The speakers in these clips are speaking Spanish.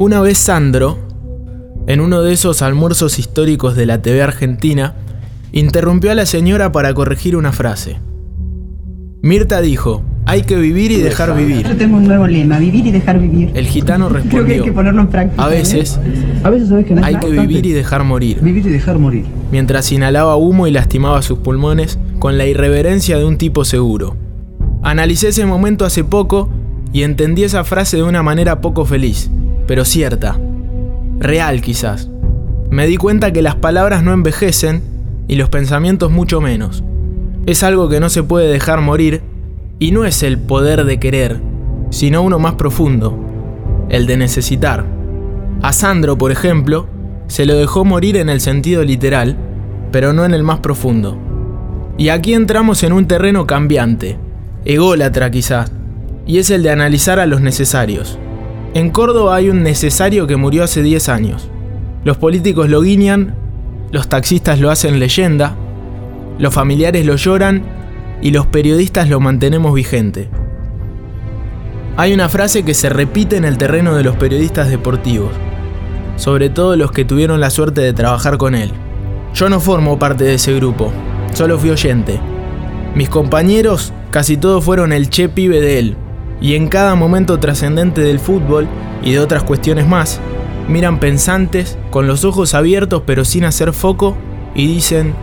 Una vez Sandro, en uno de esos almuerzos históricos de la TV argentina, interrumpió a la señora para corregir una frase. Mirta dijo, hay que vivir y dejar vivir. Yo tengo un nuevo lema, vivir y dejar vivir. El gitano Creo que hay respondió, que ponerlo en práctica. a veces ¿eh? A veces sabes que no es hay que vivir y dejar morir, Vivir y dejar morir. mientras inhalaba humo y lastimaba sus pulmones con la irreverencia de un tipo seguro. Analicé ese momento hace poco y entendí esa frase de una manera poco feliz, pero cierta. Real quizás. Me di cuenta que las palabras no envejecen y los pensamientos mucho menos. Es algo que no se puede dejar morir y no es el poder de querer, sino uno más profundo, el de necesitar. A Sandro, por ejemplo, se lo dejó morir en el sentido literal, pero no en el más profundo. Y aquí entramos en un terreno cambiante, ególatra quizás, y es el de analizar a los necesarios. En Córdoba hay un necesario que murió hace 10 años. Los políticos lo guiñan, los taxistas lo hacen leyenda, los familiares lo lloran y los periodistas lo mantenemos vigente. Hay una frase que se repite en el terreno de los periodistas deportivos, sobre todo los que tuvieron la suerte de trabajar con él. Yo no formo parte de ese grupo, solo fui oyente. Mis compañeros casi todos fueron el che pibe de él, y en cada momento trascendente del fútbol y de otras cuestiones más, miran pensantes, con los ojos abiertos pero sin hacer foco, y dicen,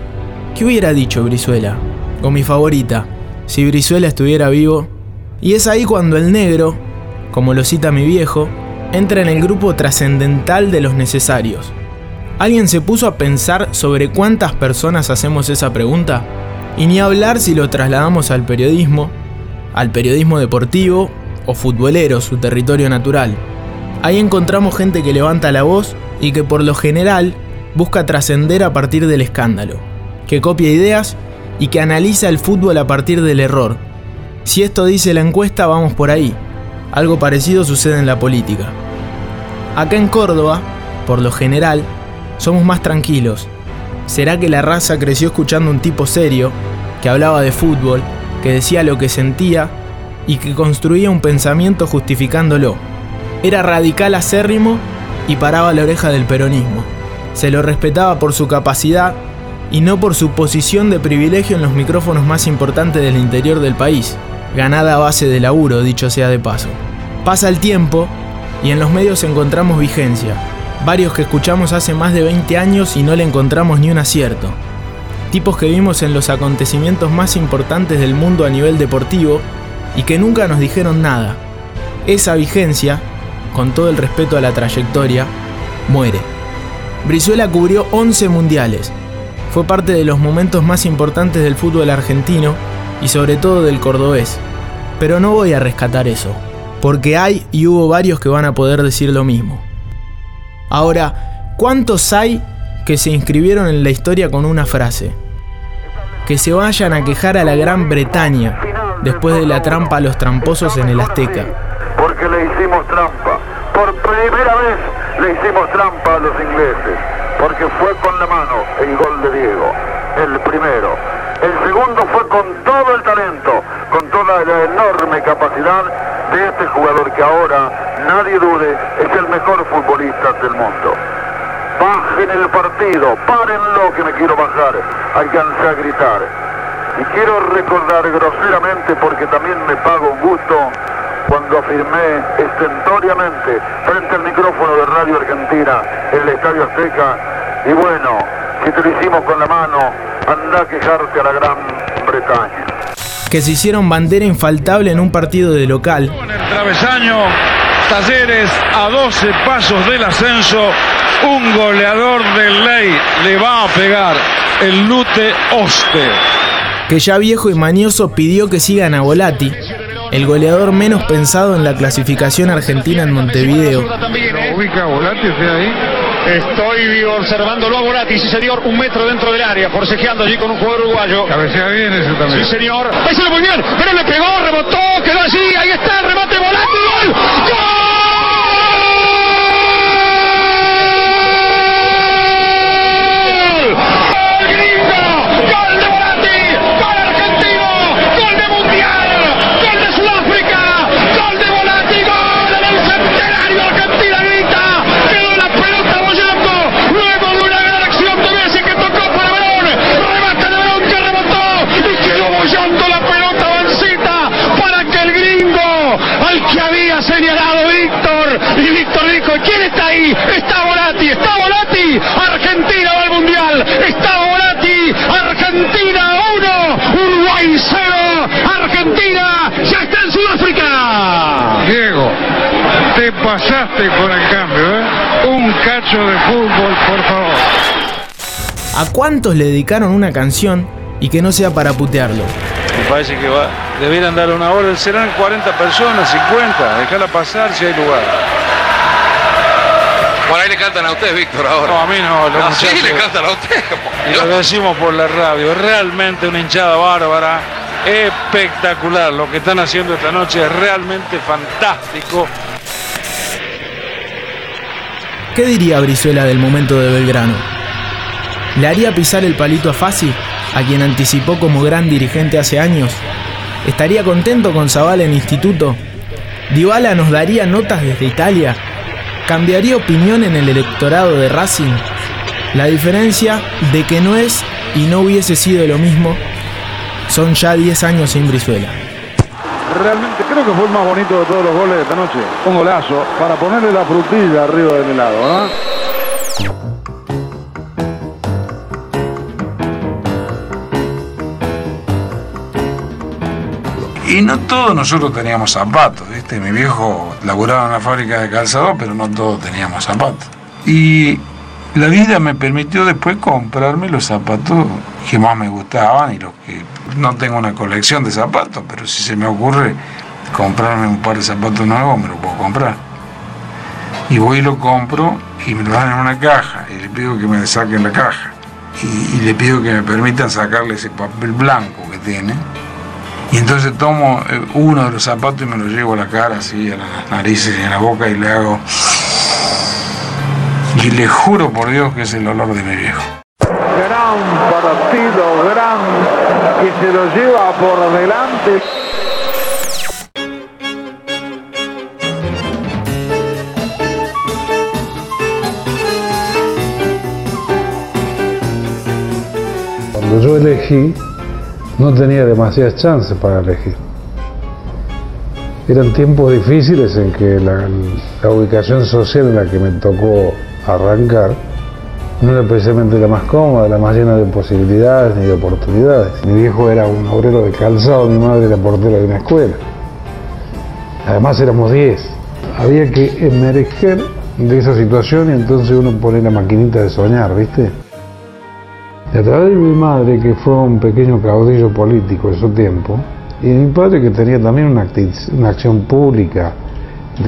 ¿qué hubiera dicho Brizuela? O mi favorita, si Brizuela estuviera vivo. Y es ahí cuando el negro, como lo cita mi viejo, entra en el grupo trascendental de los necesarios. ¿Alguien se puso a pensar sobre cuántas personas hacemos esa pregunta? Y ni hablar si lo trasladamos al periodismo, al periodismo deportivo o futbolero, su territorio natural. Ahí encontramos gente que levanta la voz y que por lo general busca trascender a partir del escándalo, que copia ideas y que analiza el fútbol a partir del error. Si esto dice la encuesta, vamos por ahí. Algo parecido sucede en la política. Acá en Córdoba, por lo general, somos más tranquilos. ¿Será que la raza creció escuchando un tipo serio, que hablaba de fútbol, que decía lo que sentía y que construía un pensamiento justificándolo? Era radical acérrimo y paraba la oreja del peronismo. Se lo respetaba por su capacidad y no por su posición de privilegio en los micrófonos más importantes del interior del país, ganada a base de laburo, dicho sea de paso. Pasa el tiempo y en los medios encontramos vigencia, varios que escuchamos hace más de 20 años y no le encontramos ni un acierto. Tipos que vimos en los acontecimientos más importantes del mundo a nivel deportivo y que nunca nos dijeron nada. Esa vigencia, con todo el respeto a la trayectoria, muere. Brizuela cubrió 11 mundiales, fue parte de los momentos más importantes del fútbol argentino y sobre todo del cordobés. Pero no voy a rescatar eso, porque hay y hubo varios que van a poder decir lo mismo. Ahora, ¿cuántos hay que se inscribieron en la historia con una frase? Que se vayan a quejar a la Gran Bretaña después de la trampa a los tramposos en el Azteca. Porque le hicimos trampa. Por primera vez le hicimos trampa a los ingleses. Porque fue con la mano el gol de Diego. El primero. El segundo fue con todo el talento, con toda la enorme capacidad de este jugador que ahora, nadie dude, es el mejor futbolista del mundo. Bajen el partido, párenlo que me quiero bajar, alcancé a gritar. Y quiero recordar groseramente, porque también me pago un gusto, cuando afirmé estentoriamente frente al micrófono de Radio Argentina en el Estadio Azteca, y bueno, si te lo hicimos con la mano, anda a quejarte a la Gran Bretaña. Que se hicieron bandera infaltable en un partido de local En el travesaño, Talleres a 12 pasos del ascenso, un goleador de ley le va a pegar el Lute Oste. que ya viejo y mañoso pidió que sigan a Volati, el goleador menos pensado en la clasificación argentina en Montevideo, ubica Volati ahí? Estoy observándolo a Volati, sí señor, un metro dentro del área, forcejeando allí con un jugador uruguayo. Cabecea bien ese también. Sí señor, ahí sale muy bien, pero le pegó, rebotó, quedó allí, ahí está el remate Volati, gol, ¡Gol! ¡Gol gringo! ¡Gol de Volati! ¡Gol argentino! ¡Gol de Mundial! ¡Gol de Sudáfrica! ¡Gol de Volati! ¡Gol en el centenario! ¡Argentina grita! había señalado Víctor. Y Víctor dijo, ¿quién está ahí? Está Volati, está Volati. Argentina va al Mundial. Está Volati. Argentina 1, Uruguay 0. Argentina ya está en Sudáfrica. Diego, te pasaste con el cambio, ¿eh? Un cacho de fútbol, por favor. ¿A cuántos le dedicaron una canción y que no sea para putearlo? Me parece que va, debieran dar una hora. Serán 40 personas, 50. Déjala pasar si hay lugar. Por ahí le cantan a usted, Víctor, ahora. No, a mí no. los sí, le cantan a usted. Y lo decimos por la radio. Realmente una hinchada bárbara. Espectacular. Lo que están haciendo esta noche es realmente fantástico. ¿Qué diría Brizuela del momento de Belgrano? ¿Le haría pisar el palito a Fassi, a quien anticipó como gran dirigente hace años? ¿Estaría contento con Zavala en instituto? ¿Dybala nos daría notas desde Italia? ¿Cambiaría opinión en el electorado de Racing? La diferencia de que no es y no hubiese sido lo mismo son ya 10 años sin Brizuela. Realmente creo que fue el más bonito de todos los goles de esta noche. Un golazo para ponerle la frutilla arriba del helado, ¿no? Y no todos nosotros teníamos zapatos, ¿viste? Mi viejo laburaba en una fábrica de calzado, pero no todos teníamos zapatos. Y la vida me permitió después comprarme los zapatos que más me gustaban y los que no tengo una colección de zapatos, pero si se me ocurre comprarme un par de zapatos nuevos, me lo puedo comprar. Y voy y lo compro y me lo dan en una caja y le pido que me saquen la caja. Y, y le pido que me permitan sacarle ese papel blanco que tiene. Y entonces tomo eh, uno de los zapatos y me lo llevo a la cara, así, a las narices y a la boca y le hago. Y le juro por Dios que es el olor de mi viejo. Gran partido, gran que se lo lleva por delante. Cuando yo elegí, no tenía demasiadas chances para elegir. Eran tiempos difíciles en que la, la ubicación social en la que me tocó arrancar no era precisamente la más cómoda, la más llena de posibilidades ni de oportunidades. Mi viejo era un obrero de calzado, mi madre era portera de una escuela. Además éramos 10. Había que emerger de esa situación y entonces uno pone la maquinita de soñar, ¿viste? Y a través de mi madre, que fue un pequeño caudillo político en su tiempo, y mi padre, que tenía también una, acción pública,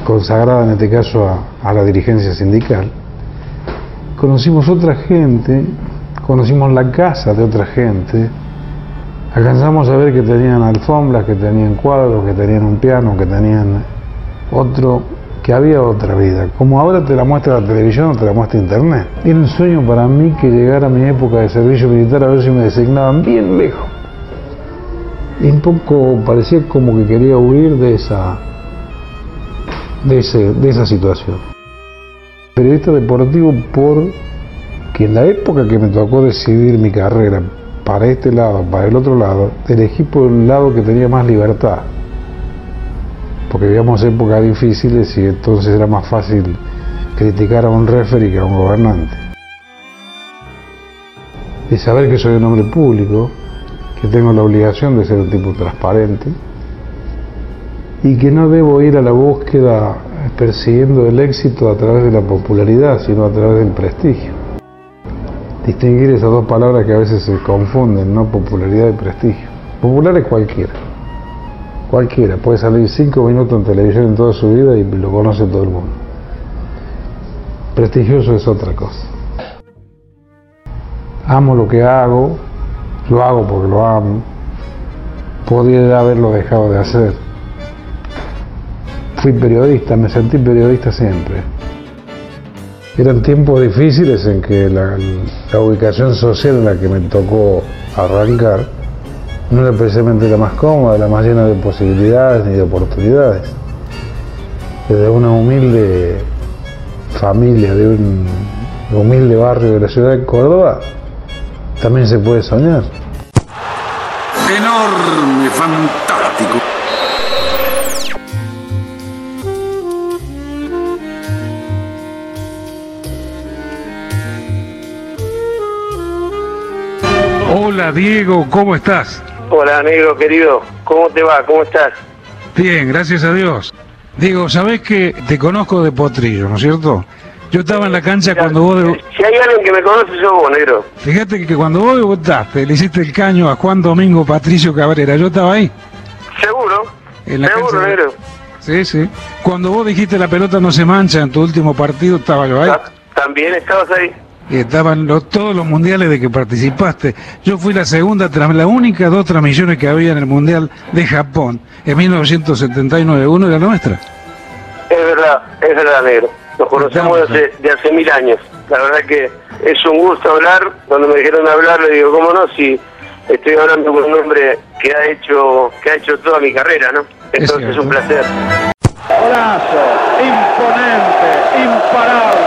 consagrada en este caso a la dirigencia sindical, conocimos otra gente, conocimos la casa de otra gente, alcanzamos a ver que tenían alfombras, que tenían cuadros, que tenían un piano, que tenían otro, que había otra vida. Como ahora te la muestra la televisión o te la muestra internet. Era un sueño para mí que llegara mi época de servicio militar a ver si me designaban bien lejos. Y un poco parecía como que quería huir de esa, de, ese, de esa situación. Periodista deportivo por que en la época que me tocó decidir mi carrera para este lado, para el otro lado, elegí por el lado que tenía más libertad. Porque vivíamos épocas difíciles y entonces era más fácil criticar a un referee que a un gobernante. Y saber que soy un hombre público, que tengo la obligación de ser un tipo transparente y que no debo ir a la búsqueda persiguiendo el éxito a través de la popularidad, sino a través del prestigio. Distinguir esas dos palabras que a veces se confunden, ¿no? Popularidad y prestigio. Popular es cualquiera. Cualquiera. Puede salir cinco minutos en televisión en toda su vida y lo conoce todo el mundo. Prestigioso es otra cosa. Amo lo que hago, lo hago porque lo amo. Podría haberlo dejado de hacer. Fui periodista, me sentí periodista siempre. Eran tiempos difíciles en que la, ubicación social en la que me tocó arrancar no era precisamente la más cómoda, la más llena de posibilidades ni de oportunidades. Desde una humilde familia, de un humilde barrio de la ciudad de Córdoba, también se puede soñar. Enorme, fantástico. Hola Diego, ¿cómo estás? Hola, negro querido. ¿Cómo te va? ¿Cómo estás? Bien, gracias a Dios. Diego, ¿sabés que te conozco de Potrillo, ¿no es cierto? Yo estaba en la cancha cuando vos... Si hay alguien que me conoce, sos vos, negro. Fíjate que cuando vos debutaste, le hiciste el caño a Juan Domingo Patricio Cabrera, yo estaba ahí. ¿Seguro? En la Seguro, cancha negro. Sí, sí. Cuando vos dijiste la pelota no se mancha en tu último partido, estaba yo ahí. También estabas ahí. Y estaban los- todos los mundiales de que participaste. Yo fui la segunda, tras la única dos transmisiones que había en el Mundial de Japón en 1979. Uno era nuestra. Es verdad, es verdad, negro. Nos conocemos de hace, de hace mil años. La verdad que es un gusto hablar. Cuando me dijeron hablar, le digo, ¿cómo no? Si estoy hablando con un hombre que ha hecho que ha hecho toda mi carrera, ¿no? Entonces es un placer. Golazo, imponente, imparable.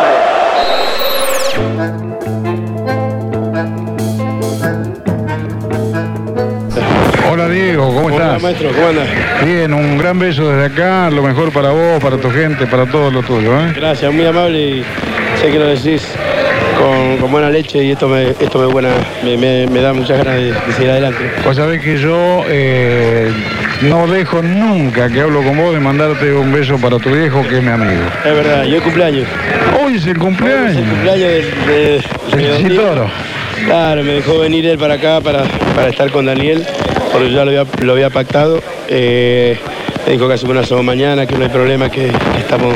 Hola Diego, ¿cómo estás? maestro, ¿cómo andas? Bien, un gran beso desde acá, lo mejor para vos, para tu gente, para todo lo tuyo. ¿eh? Gracias, muy amable y sé que lo decís con, con buena leche y esto me, esto me, buena, me, me- me da muchas ganas de, de seguir adelante. Vos sabés que yo eh, no dejo nunca que hablo con vos de mandarte un beso para tu viejo que es mi amigo. Es verdad, y hoy cumpleaños. Hoy es el cumpleaños. Es el cumpleaños de, de- de. Toro. Claro, me dejó venir él para acá para, para estar con Daniel, porque yo ya lo había, pactado. Eh, me dijo que hace una sola mañana, que no hay problema, que, que estamos,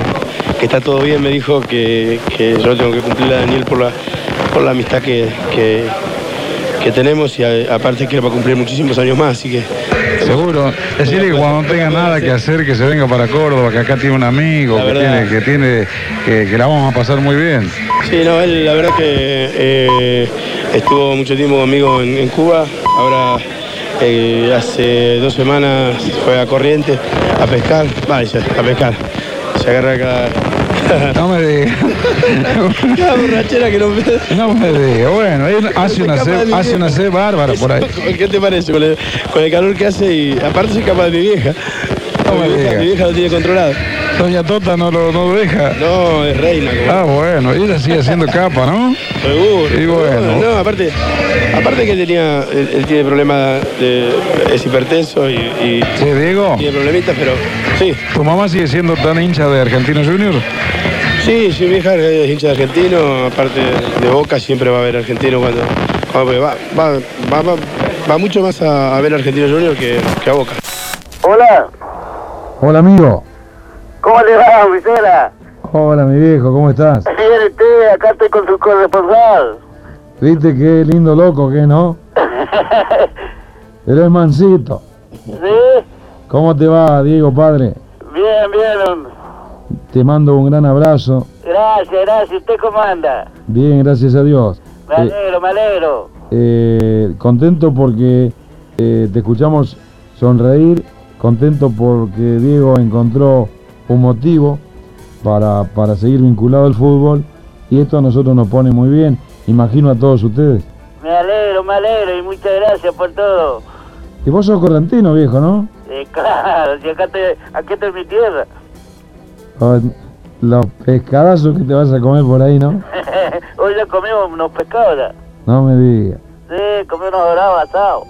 que está todo bien. Me dijo que, que yo tengo que cumplir a Daniel por la, por la amistad que, que, que tenemos y a- aparte quiero para cumplir muchísimos años más, así que Seguro. Decirle que cuando no tenga nada que hacer, que se venga para Córdoba, que acá tiene un amigo, que tiene, que tiene, que, que la vamos a pasar muy bien. Sí, no, él la verdad que eh, estuvo mucho tiempo conmigo en, en Cuba. Ahora eh, hace dos semanas fue a Corrientes a pescar. Vaya, a pescar. Se agarra cada. No me digas. cada borrachera que no me. No me digas. Bueno, él hace una sed, hace una sed bárbara por ahí. ¿Qué te parece? Con el, con el calor que hace y aparte soy capaz de mi vieja. No me mi, vieja mi vieja lo tiene controlado. Doña Tota no lo, no lo deja. No, es reina. como- Ah, bueno, ella sigue haciendo capa, ¿no? Seguro. Y bueno. No, aparte, aparte que él tenía, él, él tiene problemas de, es hipertenso y, y Sí, Diego. tiene problemitas, pero sí, ¿Tu mamá sigue siendo tan hincha de Argentino Junior? sí, sí, mi hija es hincha de argentino, aparte de Boca siempre va a ver argentino cuando, cuando va, va, va, va, va mucho más a, a ver argentino junior que, que a Boca. Hola, Hola amigo. ¿Cómo le va, Vicera? Hola mi viejo, ¿cómo estás? Bien, usted, acá estoy con su corresponsal. ¿Viste qué lindo loco que no? Eres mansito. ¿Sí? ¿Cómo te va, Diego, padre? Bien, bien. Te mando un gran abrazo. Gracias, gracias. ¿Usted cómo anda? Bien, gracias a Dios. Me Eh, alegro, me alegro. eh, contento porque eh, te escuchamos sonreír, contento porque Diego encontró un motivo para, para seguir vinculado al fútbol y esto a nosotros nos pone muy bien, imagino a todos ustedes. Me alegro, me alegro y muchas gracias por todo. Y vos sos correntino, viejo, ¿no? Eh, claro, si acá estoy, aquí en mi tierra. Ah, Los pescadazos que te vas a comer por ahí, ¿no? Hoy ya comimos unos pescados ya. No me digas. Sí, comí unos dorados asados.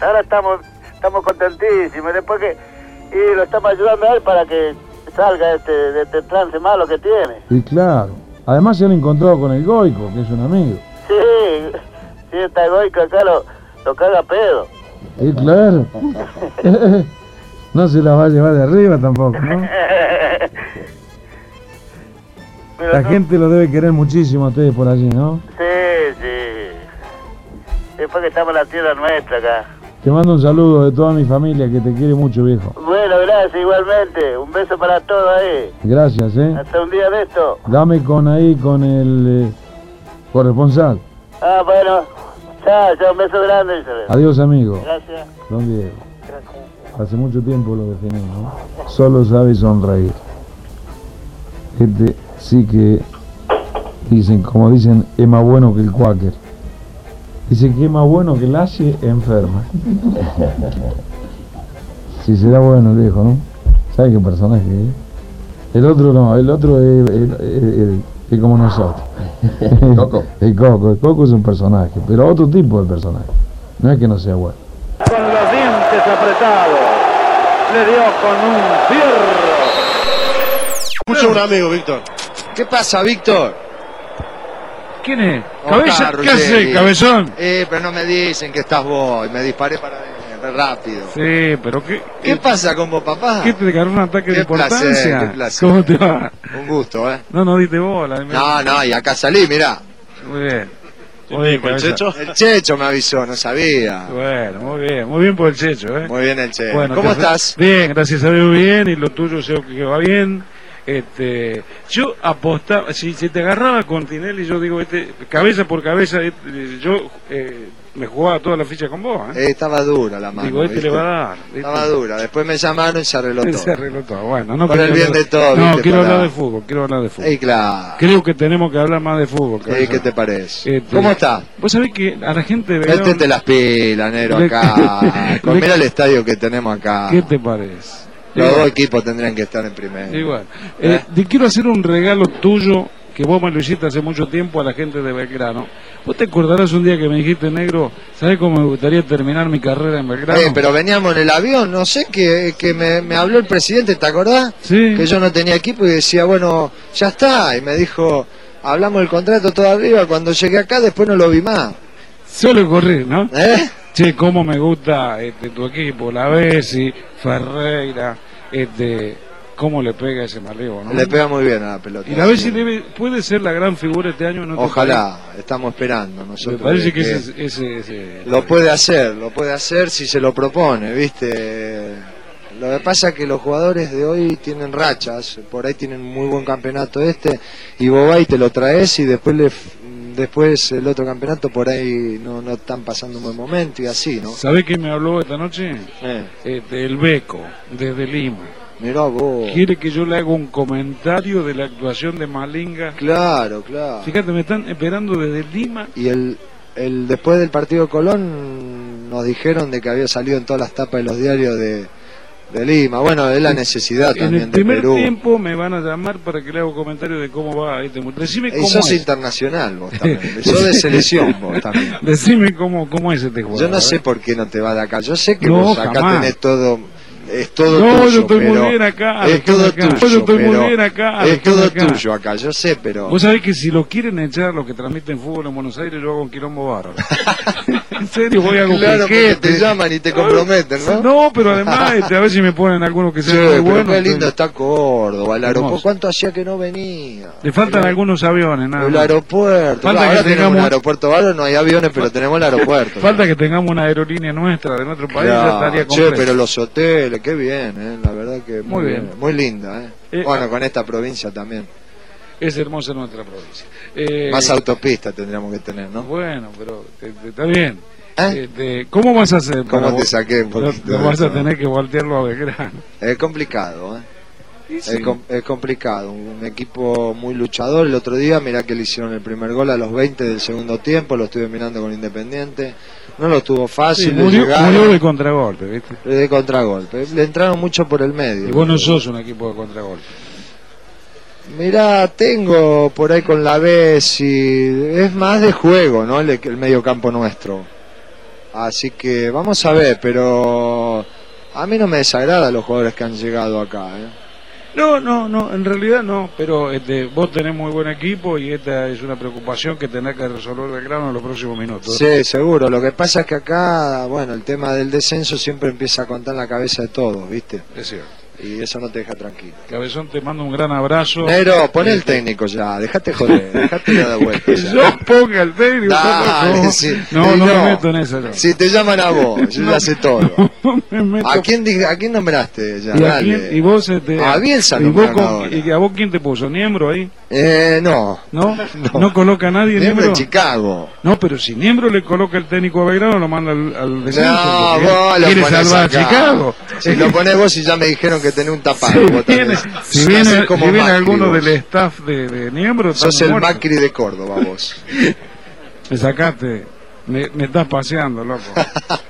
Ahora estamos, estamos contentísimos. Después que y lo estamos ayudando a él para que salga de este, de este trance malo que tiene. Y claro, además se han encontrado con el Goico, que es un amigo. Sí, sí, está egoico acá lo, lo caga pedo. Y claro. no se la va a llevar de arriba tampoco, ¿no? Pero La no- gente lo debe querer muchísimo a ustedes por allí, ¿no? Sí, sí. Después que estamos en la tierra nuestra acá. Te mando un saludo de toda mi familia que te quiere mucho, viejo. Bueno, gracias igualmente. Un beso para todos ahí. Gracias, ¿eh? Hasta un día de esto. Dame con ahí con el eh, corresponsal. Ah, bueno. Chao, chao. Un beso grande. Isabel. Adiós, amigo. Gracias. Don Diego. Hace mucho tiempo lo definí, ¿no? Solo sabe sonreír. Este sí que dicen, como dicen, es más bueno que el cuáquer. Dice que más bueno que el Asie enferma. Si será bueno el viejo, ¿no? ¿Sabe qué personaje es? El otro no, el otro es, es- es- es como nosotros. Coco. el Coco, el Coco es un personaje, pero otro tipo de personaje. No es que no sea bueno. Con los dientes apretados. Le dio con un fierro. Escucha un amigo, Víctor. ¿Qué pasa, Víctor? ¿Quién es? Oscar Cabeza, ¿Qué hace, cabezón? Eh, pero no me dicen que estás vos. y Me disparé para rápido. Sí, pero ¿qué, ¿Qué pasa con vos, papá? ¿Qué te agarró un ataque de Qué importancia? placer, qué placer. ¿Cómo te va? Un gusto, ¿eh? No, no diste bola. No, no, y acá salí, mirá. Muy bien. Muy bien, cabeza. El Checho me avisó, no sabía. Bueno, muy bien, muy bien por el Checho, ¿eh? Muy bien el Checho. Bueno, ¿Cómo estás? Bien, gracias a Dios bien, y lo tuyo sé que va bien. Este, yo apostaba, si, si te agarraba con Tinelli, yo digo, este, cabeza por cabeza, este, yo eh, me jugaba toda la ficha con vos. ¿eh? Eh, estaba dura la mano. digo, este ¿viste? le va a dar. ¿viste? Estaba dura. Después me llamaron y se arregló todo. Se arregló todo. Bueno, no Por quiero el bien hablar- de todos, No, ¿viste? quiero Para- hablar de fútbol, quiero hablar de fútbol. Ey, claro. Creo que tenemos que hablar más de fútbol. Eh, cabeza. ¿Qué te parece? Este, ¿Cómo está? Vos sabés que a la gente Métete las pilas, negro, Le- acá. Mira el estadio que tenemos acá. ¿Qué te parece? Los dos equipos tendrían que estar en primera. Igual. Eh, te quiero hacer un regalo tuyo que vos me lo hiciste hace mucho tiempo a la gente de Belgrano. Vos te acordarás un día que me dijiste, negro, ¿sabés cómo me gustaría terminar mi carrera en Belgrano? Eh, pero veníamos en el avión, no sé, que, que me, me habló el presidente, ¿te acordás? Sí. Que yo no tenía equipo y decía, bueno, ya está. Y me dijo, hablamos del contrato todo arriba, cuando llegué acá después no lo vi más. Suele correr, ¿no? ¿Eh? Che, cómo me gusta este, tu equipo, la Bessi, Ferreira, este, cómo le pega ese malevo, ¿no? Le pega muy bien a la pelota. Y la Bessi debe, puede ser la gran figura este año Ojalá, estamos esperando nosotros. Me parece de que ese, ese, ese- Lo puede hacer, lo puede hacer si se lo propone, ¿viste? Lo que pasa es que los jugadores de hoy tienen rachas, por ahí tienen muy buen campeonato este, y vos vas y te lo traes y después le, después el otro campeonato por ahí no, no están pasando un buen momento y así, ¿no? ¿Sabés quién me habló esta noche? Eh, Este, el Beco, desde Lima. mirá vos. Quiere que yo le haga un comentario de la actuación de Malinga. Claro, claro. Fíjate, me están esperando desde Lima. Y el, el después del partido de Colón nos dijeron de que había salido en todas las tapas de los diarios de, de Lima. Bueno, es la necesidad En también el de primer Perú. tiempo me van a llamar para que le haga un comentario de cómo va este mundo. Decime Y cómo sos es. internacional vos también. sos de selección vos también. Decime cómo, cómo es este jugador. Yo no sé por qué no te vas de acá. Yo sé que No, vos acá jamás. tenés todo. Es todo No, tuyo. yo estoy muy pero bien acá, Es todo acá. tuyo. Yo estoy muy bien acá, Es todo acá. tuyo acá. Yo sé, pero. Vos sabés que si lo quieren echar los que transmiten fútbol en Buenos Aires, yo hago un quilombo bárbaro. en serio, voy a hacer un Claro, porque piquete. te llaman y te comprometen, ¿no? No, pero además, este, a ver si me ponen algunos que Sí, sean muy buenos. qué lindo está Córdoba, el aeropuerto. ¿Cuánto hacía que no venía? Le faltan algunos aviones, nada El aeropuerto. Falta Ahora que tenemos tengamos- un aeropuerto bárbaro, no hay aviones, pero tenemos el aeropuerto. Falta que tengamos una aerolínea nuestra de nuestro país, ya estaría Che, completo. pero los hoteles, qué bien, ¿eh? la verdad que muy, Muy bien. bien. Muy linda, ¿eh? Eh, bueno, ah. con esta provincia también. Es hermosa nuestra provincia. Eh, Más autopista tendríamos que tener, ¿no? Bueno, pero está bien. ¿Eh? Este, ¿Cómo vas a hacer? ¿Cómo te saqué un poquito lo vas a tener que voltearlo a Belgrano. Es complicado, ¿eh? Sí. Es, com- es complicado, un equipo muy luchador. El otro día, mirá que le hicieron el primer gol a los 20 del segundo tiempo, lo estuve mirando con Independiente. No lo tuvo Sí, fácil, le murió, murió de contragolpe, ¿viste? de contragolpe. Le entraron mucho por el medio. Y vos no sos un equipo de contragolpe. Mirá, tengo por ahí con la vez y es más de juego, ¿no? El, el medio campo nuestro. Así que vamos a ver, pero a mí no me desagrada los jugadores que han llegado acá, ¿eh? No, no, no, en realidad no, pero este, vos tenés muy buen equipo y esta es una preocupación que tenés que resolver Belgrano en los próximos minutos. Sí, seguro. Lo que pasa es que acá, bueno, el tema del descenso siempre empieza a contar en la cabeza de todos, ¿viste? Es cierto. Y eso no te deja tranquilo. Cabezón, te mando un gran abrazo. Negro, pon el Este, técnico ya, dejate joder, dejate de vuelta. Ya. yo ponga el técnico. Dale, no, no, me meto en eso. No. Si te llaman a vos, yo ya sé todo. Me meto. ¿A quién, ¿A quién nombraste ya? ¿Y, a quién- y vos, este, A Bielsa y, vos nombraron con- ahora. ¿Y a vos quién te puso? ¿Niembro ahí? Eh, no. ¿No? ¿No, coloca a nadie Niembro en Chicago. No, pero si Niembro le coloca el técnico a Belgrano, lo manda al, al descenso. No, vos lo ponés a Chicago. Si lo ponés vos y ya me dijeron que tenés un tapado. Si viene, también. si Sos viene, como si viene Macri, alguno vos. del staff de, de Niembro, Sos el. Macri de Córdoba vos. Me sacaste. Me, me estás paseando, loco.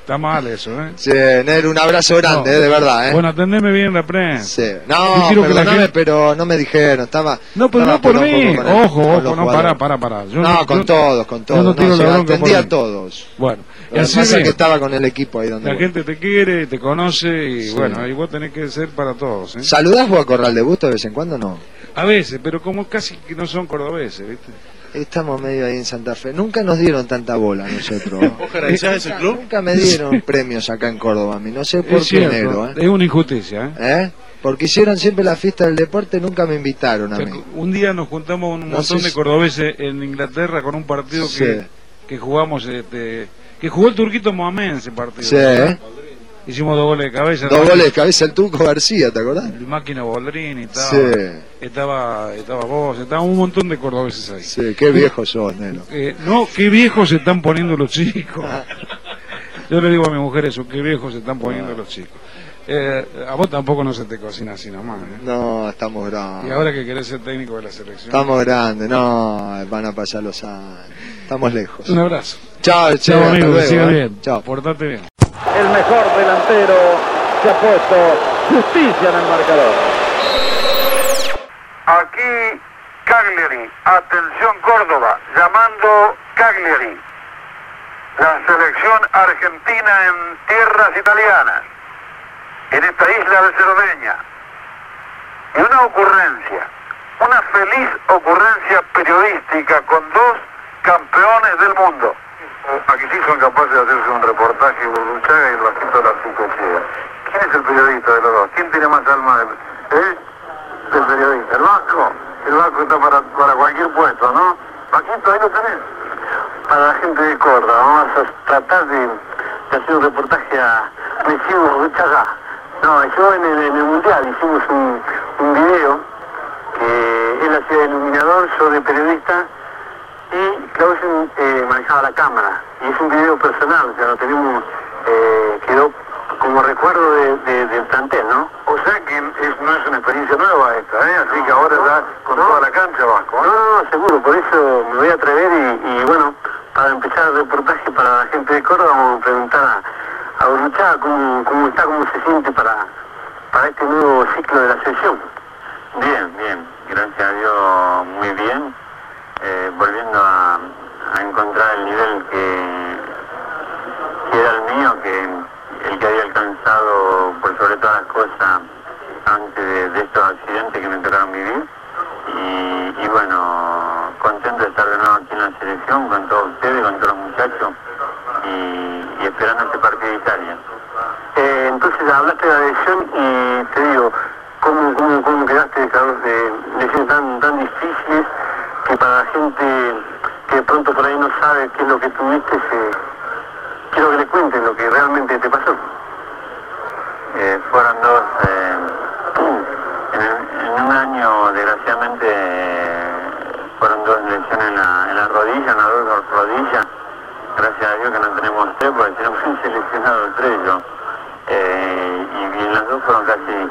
Está mal eso, ¿eh? Sí, Nero, un abrazo grande, No. eh, de verdad, ¿eh? Bueno, atendeme bien la prensa. Sí. Yo No, que perdóname, gente- pero no me dijeron, estaba... No, pero estaba no por mí. Ojo, ojo, no, para, para, para. Yo no, con yo- todos, con yo todos. no tiro sí, la bronca atendí a mí. todos. Bueno, Lo que así pasa es que estaba con el equipo ahí donde La voy. gente te quiere, te conoce y Sí. bueno, y vos tenés que ser para todos. ¿eh? ¿Saludás vos a Corral de Busto de vez en cuando no? A veces, pero como casi que no son cordobeses, ¿viste? Estamos medio ahí en Santa Fe. Nunca nos dieron tanta bola a nosotros. ¿Vos jerarquizás ese club? Nunca me dieron premios acá en Córdoba a mí. No sé por Es qué cierto, negro, ¿eh? es una injusticia. ¿eh? ¿Eh? Porque hicieron siempre la fiesta del deporte, nunca me invitaron a mí. Un día nos juntamos un No montón de cordobeses en Inglaterra con un partido Sí. que, que jugamos, este, que jugó el turquito Mohamed en ese partido. Sí, ¿eh? Hicimos dos goles de cabeza. Dos goles de cabeza el Turco García, ¿te acordás? El máquina Boldrini estaba, Sí. estaba, estaba vos, estaba un montón de cordobeses ahí. Sí, qué viejo sos, Nero. Eh, no, qué viejos se están poniendo los chicos. Yo le digo a mi mujer eso, qué viejos se están poniendo los chicos. Eh, a vos tampoco no se te cocina así nomás. ¿eh? No, estamos Y grandes. ahora que querés ser técnico de la selección. Estamos grandes, no, van a pasar los años. Estamos lejos. Un abrazo. Chao, Chao hasta amigo, que siga ¿eh? bien. Chao. Portate bien. El mejor delantero se ha puesto justicia en el marcador. Aquí Cagliari, atención Córdoba, llamando Cagliari. La selección argentina en tierras italianas, en esta isla de Cerdeña. Y una ocurrencia, una feliz ocurrencia periodística con dos campeones del mundo. Aquí sí son capaces de hacerse un reportaje Burruchaga y el vasito de la Picochea. ¿Quién es el periodista de los dos? ¿Quién tiene más alma del, eh? del periodista? ¿El Vasco? El Vasco está para, para cualquier puesto, ¿no? Paquito, ahí lo tenés. Para la gente de Córdoba, vamos a tratar de, de hacer un reportaje a Messi Burruchaga. No, yo en el, en el Mundial hicimos un, un video que él hacía de iluminador, yo de periodista y Clausen eh, manejaba la cámara. Y es un video personal, o sea, lo tenemos, eh, quedó como recuerdo de, de- del plantel, ¿no? O sea que es- no es una experiencia nueva esta, ¿eh? Así que ahora ya con toda la cancha Vasco. No, no, no, seguro, por eso me voy a atrever y, y, bueno, para empezar el reportaje para la gente de Córdoba vamos a preguntar a, a cómo, está, cómo se siente para, para este nuevo ciclo de la selección. Bien, bien, gracias a Dios muy bien, Eh, volviendo a, encontrar el nivel que, que era el mío, que el que había alcanzado por sobre todas las cosas antes de, de estos accidentes que me tocaron vivir. Y, y bueno, contento de estar de nuevo aquí en la selección con todos ustedes, con todos los muchachos y, y esperando este partido de Italia. Eh, entonces hablaste de la lesión y te digo, ¿cómo, cómo, cómo quedaste de lesiones tan, tan difíciles que para la gente que de pronto por ahí no sabe qué es lo que tuviste, quiero que le cuenten lo que realmente te pasó? Eh, fueron dos, eh, en, en un año desgraciadamente eh, fueron dos lesiones en la, en la rodilla, en las dos rodillas. Gracias a Dios que no tenemos tres, porque si no me hubiese lesionado tres yo. Eh, y, en las dos fueron casi,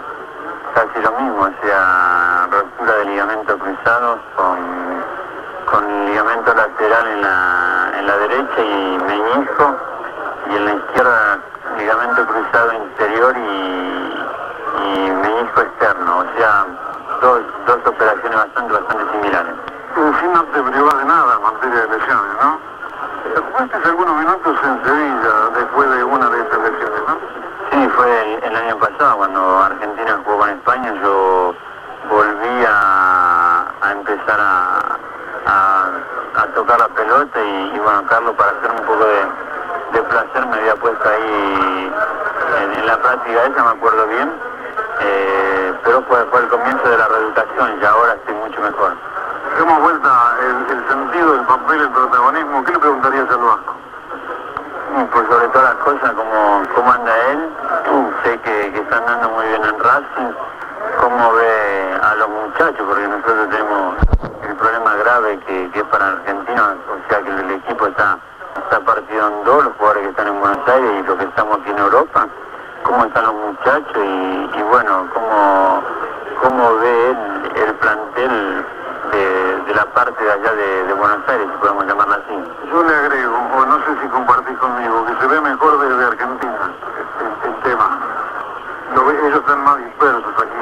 casi lo mismo, o sea, ruptura de ligamento cruzado con, con ligamento lateral en la, en la derecha y meñisco y en la izquierda ligamento cruzado interior y, y menisco externo, o sea, dos, dos operaciones bastante, bastante similares. En no te privás de nada en materia de lesiones, ¿no? Jugaste algunos minutos en Sevilla después de una de esas lesiones, ¿no? Sí, fue el, año pasado cuando Argentina jugó con España, yo volví a, empezar a, a- tocar la pelota y, y bueno, Carlos para hacer un poco de, placer me había puesto ahí en, en la práctica esa, me acuerdo bien, eh, pero fue, fue el comienzo de la reeducación y ahora estoy mucho mejor. Demos vuelta el, sentido, el papel, el protagonismo. ¿Qué le preguntarías al Vasco? Y por sobre todas las cosas, cómo, cómo anda él. Sé que, que está andando muy bien en Racing. Cómo ve a los muchachos, porque nosotros tenemos el problema grave que, es para Argentina. O sea que el equipo está, está partido en dos, los jugadores que están en Buenos Aires y los que estamos aquí en Europa. Cómo están los muchachos y, y bueno, cómo, cómo ve él el plantel de, la parte de allá de, de Buenos Aires, si podemos llamarla así. Yo le agrego, o no sé si compartís conmigo, que se ve mejor desde Argentina el, el tema. Lo ve- ellos están más dispersos aquí.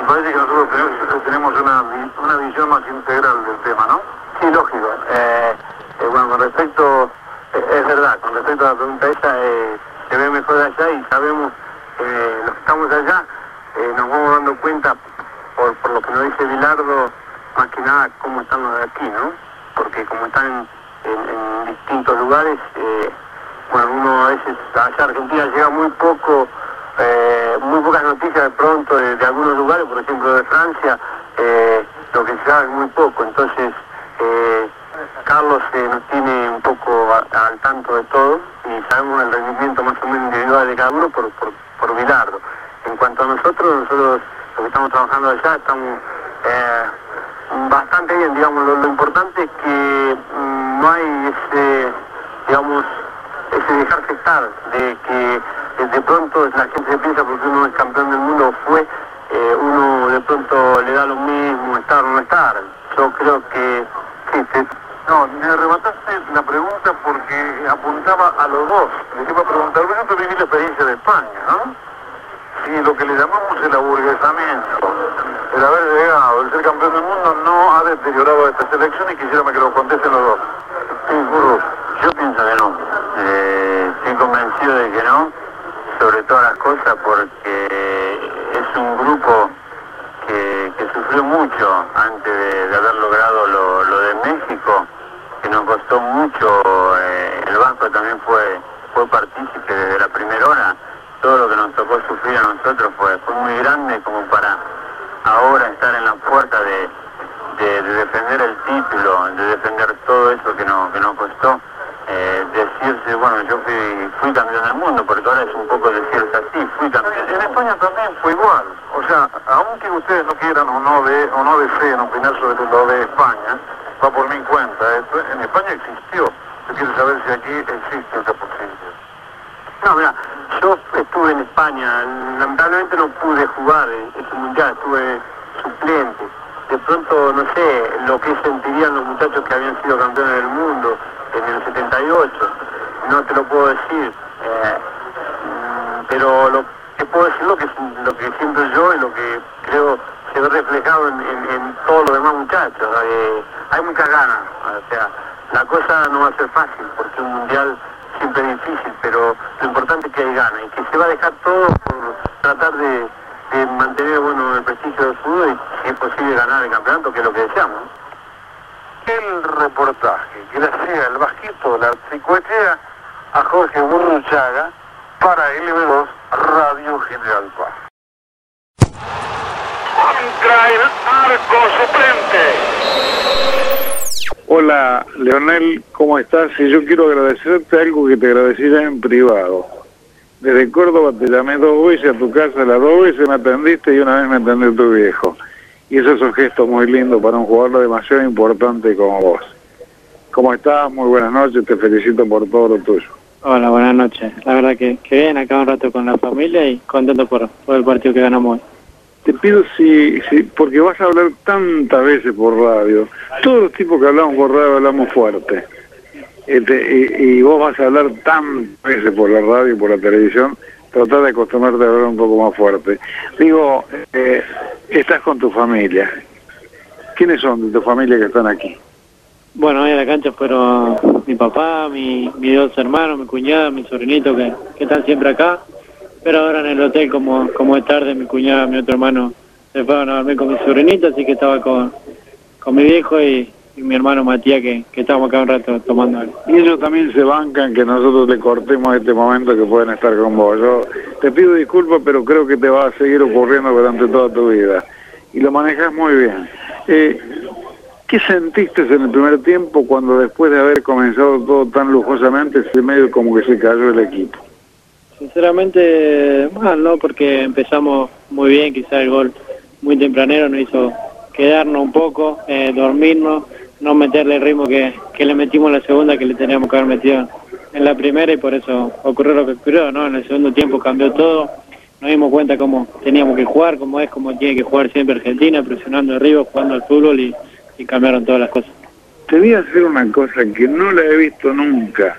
Me parece que nosotros tenemos, tenemos una, una visión más integral del tema, ¿no? Sí, lógico. Eh, eh, bueno, con respecto, eh, es verdad, con respecto a la pregunta esa, eh, se ve mejor allá y sabemos, los que estamos allá, nos vamos dando cuenta, por, por lo que nos dice Bilardo, más que nada cómo están los de aquí, ¿no? Porque como están en, en distintos lugares, eh, bueno, uno a veces allá Argentina llega muy poco, eh, muy pocas noticias de pronto de, algunos lugares, por ejemplo de Francia, eh, lo que se sabe es muy poco, entonces eh, Carlos eh, nos tiene un poco al tanto de todo y sabemos el rendimiento más o menos individual de cada uno por, por, por Bilardo. En cuanto a nosotros, nosotros los que estamos trabajando allá estamos digamos, lo, importante es que mm, no hay ese, digamos, ese dejarse estar, de que eh, de pronto la gente se piensa porque uno es campeón del mundo fue, eh, uno de pronto le da lo mismo estar o no estar. Yo creo que sí, sí, No, me arrebataste la pregunta porque apuntaba a los dos. Les iba a preguntar, bueno, tú vivís la experiencia de España, ¿no? Si lo que le llamamos el aburguesamiento, el haber llegado, el ser campeón del mundo, no ha deteriorado esta selección y quisiera que lo contesten los dos. Yo pienso que no. Eh, estoy convencido de que no, sobre todas las cosas porque es un grupo que, sufrió mucho antes de, haber logrado lo, de México, que nos costó mucho. eh, el Vasco también fue, fue partícipe desde la primera hora. Todo lo que nos tocó sufrir a nosotros fue, fue muy grande como para ahora estar en la puerta de, de, de defender el título, de defender todo eso que nos, que nos costó, eh, decirse, bueno, yo fui, fui campeón del mundo, porque ahora es un poco decirse así, fui campeón. En España también fue igual. O sea, aunque ustedes no quieran o no, de, o no deseen opinar sobre lo de España, va por mi cuenta esto, en España existió. Yo quiero saber si aquí existe otra posibilidad. No, mira, yo estuve en España, lamentablemente no pude jugar ese mundial, estuve suplente. De pronto, no sé, lo que sentirían los muchachos que habían sido campeones del mundo en el 78, no te lo puedo decir. eh, mm, pero lo que puedo decir lo que, lo que siento yo y lo que creo se ve reflejado en, en- en todos los demás muchachos. eh, hay muchas ganas, o sea, la cosa no va a ser fácil porque un mundial siempre es difícil, pero lo importante es que hay ganas y que se va a dejar todo por tratar de, de mantener bueno el prestigio del fútbol y si es posible ganar el campeonato, que es lo que deseamos. El reportaje que le hacía el Vasquito la Tricoechea a Jorge Burruchaga para LB2 Radio General Paz. Contra el arco suplente. Hola, Leonel, ¿cómo estás? Y yo quiero agradecerte algo que te agradecí ya en privado. Desde Córdoba te llamé dos veces a tu casa, las dos veces me atendiste y una vez me atendió tu viejo. Y eso es un gesto muy lindo para un jugador demasiado importante como vos. ¿Cómo estás? Muy buenas noches, te felicito por todo lo tuyo. Hola, buenas noches. La verdad que, que bien, acá un rato con la familia y contento por, por el partido que ganamos hoy. Te pido si, si, porque vas a hablar tantas veces por radio. Todos los tipos que hablamos por radio hablamos fuerte. Este, y, vos vas a hablar tantas veces por la radio y por la televisión, tratar de acostumbrarte a hablar un poco más fuerte. Digo, eh, estás con tu familia. ¿Quiénes son de tu familia que están aquí? Bueno, hoy a la cancha fueron mi papá, mi, mis dos hermanos, mi cuñada, mi sobrinito que, que están siempre acá. Pero ahora en el hotel, como, como es tarde, mi cuñada, mi otro hermano se fueron a dormir con mi sobrinito, así que estaba con, con mi viejo y, mi hermano Matías, que, que estábamos acá un rato tomando algo. Y ellos también se bancan que nosotros le cortemos este momento que pueden estar con vos. Yo te pido disculpas, pero creo que te va a seguir ocurriendo durante toda tu vida. Y lo manejas muy bien. Eh, ¿Qué sentiste en el primer tiempo cuando después de haber comenzado todo tan lujosamente, se medio como que se cayó el equipo? Sinceramente, mal, ¿no? Porque empezamos muy bien, quizá el gol muy tempranero nos hizo quedarnos un poco, eh, dormirnos, no meterle el ritmo que, que le metimos en la segunda, que le teníamos que haber metido en la primera y por eso ocurrió lo que ocurrió, ¿no? En el segundo tiempo cambió todo, nos dimos cuenta cómo teníamos que jugar, cómo es, cómo tiene que jugar siempre Argentina, presionando arriba, jugando al fútbol y, y cambiaron todas las cosas. Te voy a hacer una cosa que no la he visto nunca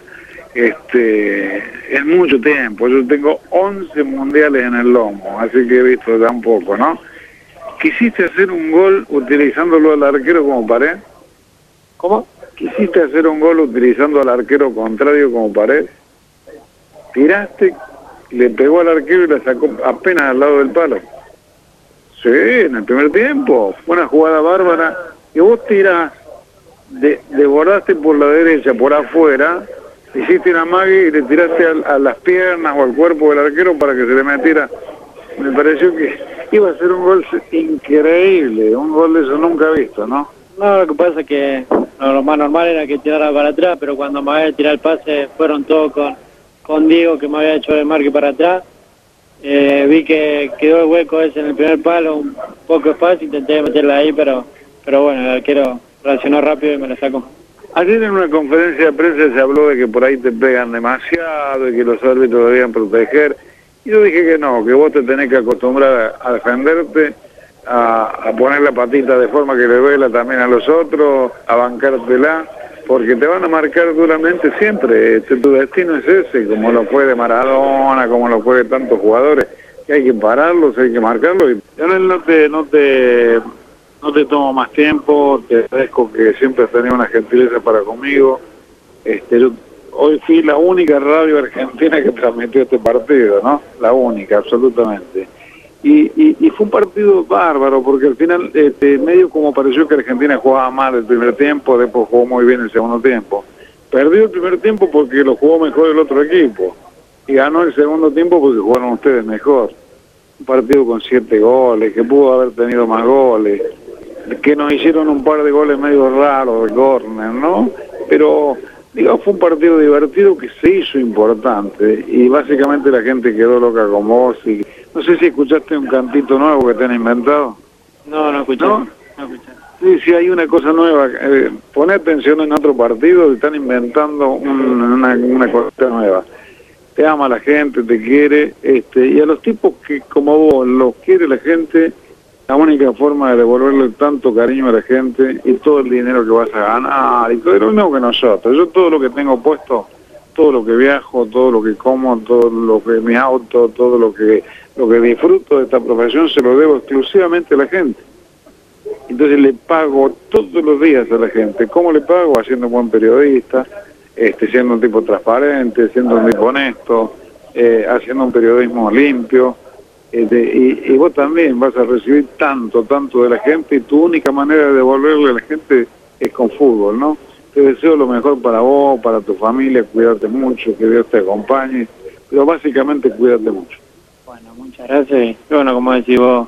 este, es mucho tiempo. Yo tengo 11 mundiales en el lomo, así que he visto tampoco, ¿no? ¿Quisiste hacer un gol utilizándolo al arquero como pared? ¿Cómo? ¿Quisiste hacer un gol utilizando al arquero contrario como pared? Tiraste, le pegó al arquero y la sacó apenas al lado del palo. Sí, en el primer tiempo. Fue una jugada bárbara. Y vos tirás, de, desbordaste por la derecha, por afuera, hiciste una magia y le tiraste a, a las piernas o al cuerpo del arquero para que se le metiera. Me pareció que iba a ser un gol increíble, un gol de eso nunca visto, ¿no? No, lo que pasa es que lo más normal era que tirara para atrás, pero cuando me había tirado el pase fueron todos con, con Diego que me había hecho el marque para atrás. Eh, vi que quedó el hueco ese en el primer palo, un poco espacio, intenté meterla ahí, pero pero bueno, el arquero reaccionó rápido y me la sacó. Ayer en una conferencia de prensa se habló de que por ahí te pegan demasiado y que los árbitros debían proteger. Y yo dije que no, que vos te tenés que acostumbrar a, defenderte, a, a, poner la patita de forma que le duela también a los otros, a bancártela, porque te van a marcar duramente siempre. Este, tu destino es ese, como lo fue de Maradona, como lo fue de tantos jugadores. Que hay que pararlos, hay que marcarlos. Y no te, no te no te tomo más tiempo, te agradezco que siempre has tenido una gentileza para conmigo. Este, yo hoy fui la única radio argentina que transmitió este partido, ¿no? La única, absolutamente. Y, y, y fue un partido bárbaro, porque al final este, medio como pareció que Argentina jugaba mal el primer tiempo, después jugó muy bien el segundo tiempo. Perdió el primer tiempo porque lo jugó mejor el otro equipo. Y ganó el segundo tiempo porque jugaron ustedes mejor. Un partido con siete goles, que pudo haber tenido más goles que nos hicieron un par de goles medio raros de córner, ¿no? Pero, digamos, fue un partido divertido que se hizo importante y básicamente la gente quedó loca con vos y no sé si escuchaste un cantito nuevo que te han inventado. No, no escuché. ¿No? no escuché. Sí, sí, hay una cosa nueva. Eh, poné atención en otro partido, están inventando un, una, una cosa nueva. Te ama la gente, te quiere, este, y a los tipos que como vos los quiere la gente, la única forma de devolverle tanto cariño a la gente y todo el dinero que vas a ganar y todo lo mismo que nosotros. Yo todo lo que tengo puesto, todo lo que viajo, todo lo que como, todo lo que mi auto, todo lo que lo que disfruto de esta profesión se lo debo exclusivamente a la gente. Entonces le pago todos los días a la gente. ¿Cómo le pago? Haciendo un buen periodista, este, siendo un tipo transparente, siendo un tipo honesto, eh, haciendo un periodismo limpio. Este, y, vos también vas a recibir tanto, tanto de la gente y tu única manera de devolverle a la gente es con fútbol, ¿no? Te deseo lo mejor para vos, para tu familia, cuídate mucho, que Dios te acompañe, pero básicamente cuídate mucho. Bueno, muchas gracias. Bueno, como decís vos,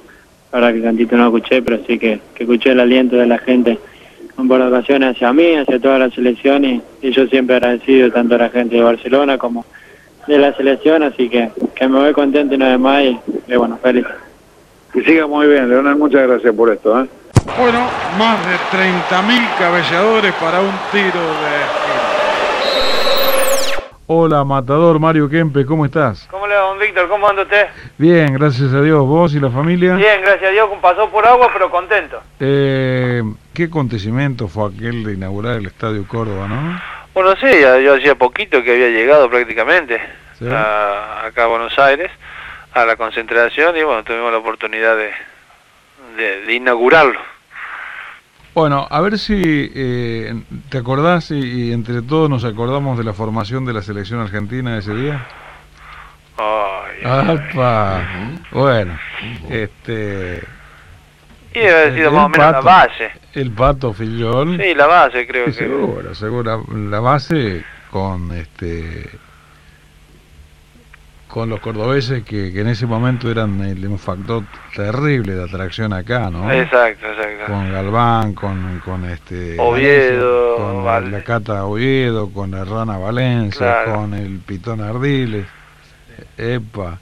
ahora que cantito no escuché, pero sí que, que escuché el aliento de la gente en por ocasiones hacia mí, hacia toda la selección y, y yo siempre agradecido tanto a la gente de Barcelona como de la selección, así que, que me voy contento una vez más y, y bueno, feliz. Que siga muy bien, Leonel, muchas gracias por esto. ¿eh? Bueno, más de 30.000 cabelladores para un tiro de Hola, Matador Mario Kempe, ¿cómo estás? ¿Cómo le va, don Víctor? ¿Cómo anda usted? Bien, gracias a Dios. ¿Vos y la familia? Bien, gracias a Dios, pasó por agua, pero contento. Eh, ¿Qué acontecimiento fue aquel de inaugurar el Estadio Córdoba, no? Bueno, sí, yo hacía poquito que había llegado prácticamente ¿Sí? a, acá a Buenos Aires, a la concentración, y bueno, tuvimos la oportunidad de, de, de inaugurarlo. Bueno, a ver si eh, te acordás y, y, entre todos nos acordamos de la formación de la selección argentina ese día. Ay, ¡Apa! Bueno, este... Y debe haber sido más o menos la base. El Pato Fillol. Sí, la base creo sí, que... Seguro, seguro. La base con este con los cordobeses que, que, en ese momento eran el, un factor terrible de atracción acá, ¿no? Exacto, exacto. Con Galván, con, con este Oviedo, con la Cata Oviedo, con la Rana Valencia, Claro. con el Pitón Ardiles. Epa.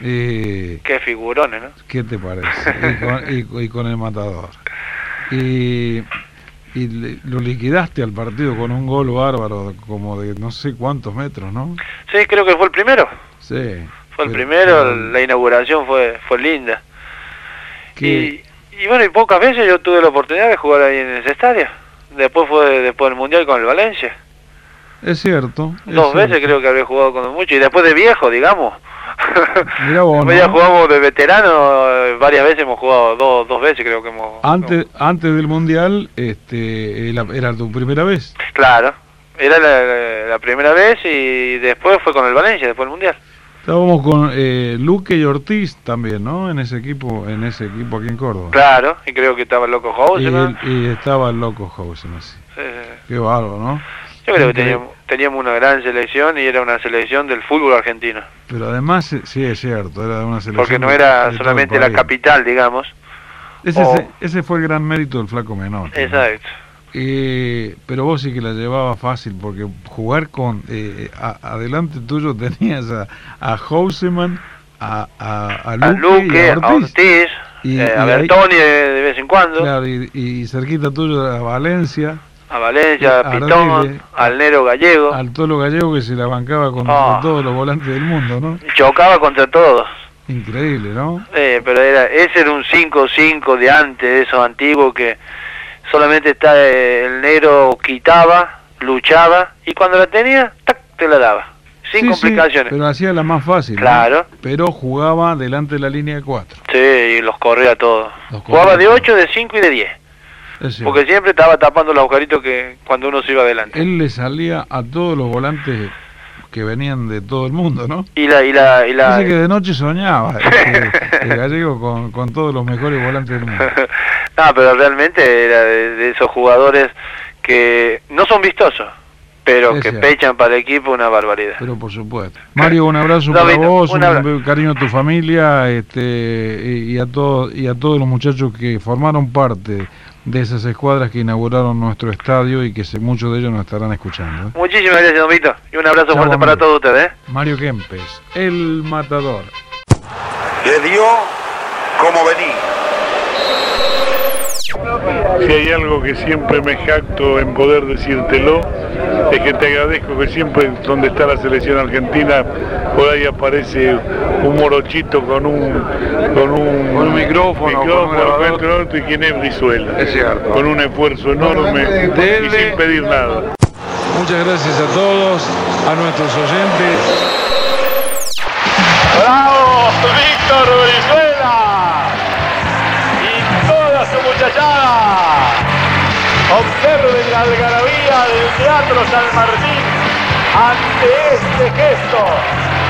Y, Qué figurones, ¿no? ¿Qué te parece? Y con, y- y con el Matador. Y, y le- lo liquidaste al partido con un gol bárbaro, como de no sé cuántos metros, ¿no? Sí, creo que fue el primero. Sí. Fue el Pero- primero, pero- la inauguración fue fue linda. que- Y bueno, y pocas veces yo tuve la oportunidad de jugar ahí en ese estadio. Después fue después del Mundial con el Valencia. Es cierto. es Dos cierto. veces creo que habría jugado con mucho. Y después de viejo, digamos. Mirá vos, Después ya ¿no? jugamos de veterano, eh, varias veces hemos jugado, dos, dos veces creo que hemos... Antes, antes del mundial, este, era, era tu primera vez. Claro, era la, la primera vez y después fue con el Valencia, después del Mundial. Estábamos con eh, Luque y Ortiz también, ¿no? En ese equipo, en ese equipo aquí en Córdoba. Claro, y creo que estaba el Loco Y, Houseman. el- y estaba el loco Houseman, sí. Sí, sí, sí. Qué bárbaro, ¿no? Yo creo que teníamos, teníamos una gran selección y era una selección del fútbol argentino. Pero además, eh, sí, es cierto, era una selección. Porque no era de solamente la capital, digamos. Ese, o- ese- fue el gran mérito del flaco menor. Exacto. Eh, pero vos sí que la llevaba fácil, porque jugar con. eh, a- adelante tuyo tenías a, a Houseman, a, a, a Luque, A Luque, a a Ortiz. Y- eh, y a Bertoni de, de vez en cuando, Claro, y, y cerquita tuyo a Valencia, a Valencia, a a Pitón, Ardile, al Nero Gallego. al Tolo Gallego que se la bancaba con Ah. todos los volantes del mundo, ¿no? Chocaba contra todos. Increíble, ¿no? Eh, pero era, ese era un 5-5 de antes, de esos antiguos que solamente está eh, el negro quitaba, luchaba y cuando la tenía, ¡tac! te la daba, sin Sí, sí, complicaciones. pero hacía la más fácil. ¿no? Claro. Pero jugaba delante de la línea de cuatro. Sí, y los corría todos. Los Jugaba de corría 8, de 5 y de 10. Porque siempre estaba tapando los agujeritos que cuando uno se iba adelante. Él le salía a todos los volantes que venían de todo el mundo, ¿no? Y la, y la, y la, Dice que de noche soñaba el gallego con, con todos los mejores volantes del mundo. No, pero realmente era de, de esos jugadores que no son vistosos, pero Es que cierto. pechan para el equipo una barbaridad. Pero por supuesto. Mario, un abrazo No, para vos, un cariño a tu familia este, y, y a todo, y a todos los muchachos que formaron parte de esas escuadras que inauguraron nuestro estadio y que se- muchos de ellos nos estarán escuchando. ¿eh? Muchísimas gracias, Don Vito, y un abrazo fuerte amigo. para todos ustedes. ¿eh? Mario Kempes, el matador. Le dio como venía. Si hay algo que siempre me jacto en poder decírtelo, es que te agradezco que siempre donde está la selección argentina, por ahí aparece un morochito con un con un, Con un micrófono, con un micrófono y quien es Brizuela. Es cierto. Con un esfuerzo enorme y sin pedir nada. Muchas gracias a todos, a nuestros oyentes. ¡Bravo! Víctor Brizuela Observen la algarabía del Teatro San Martín ante este gesto,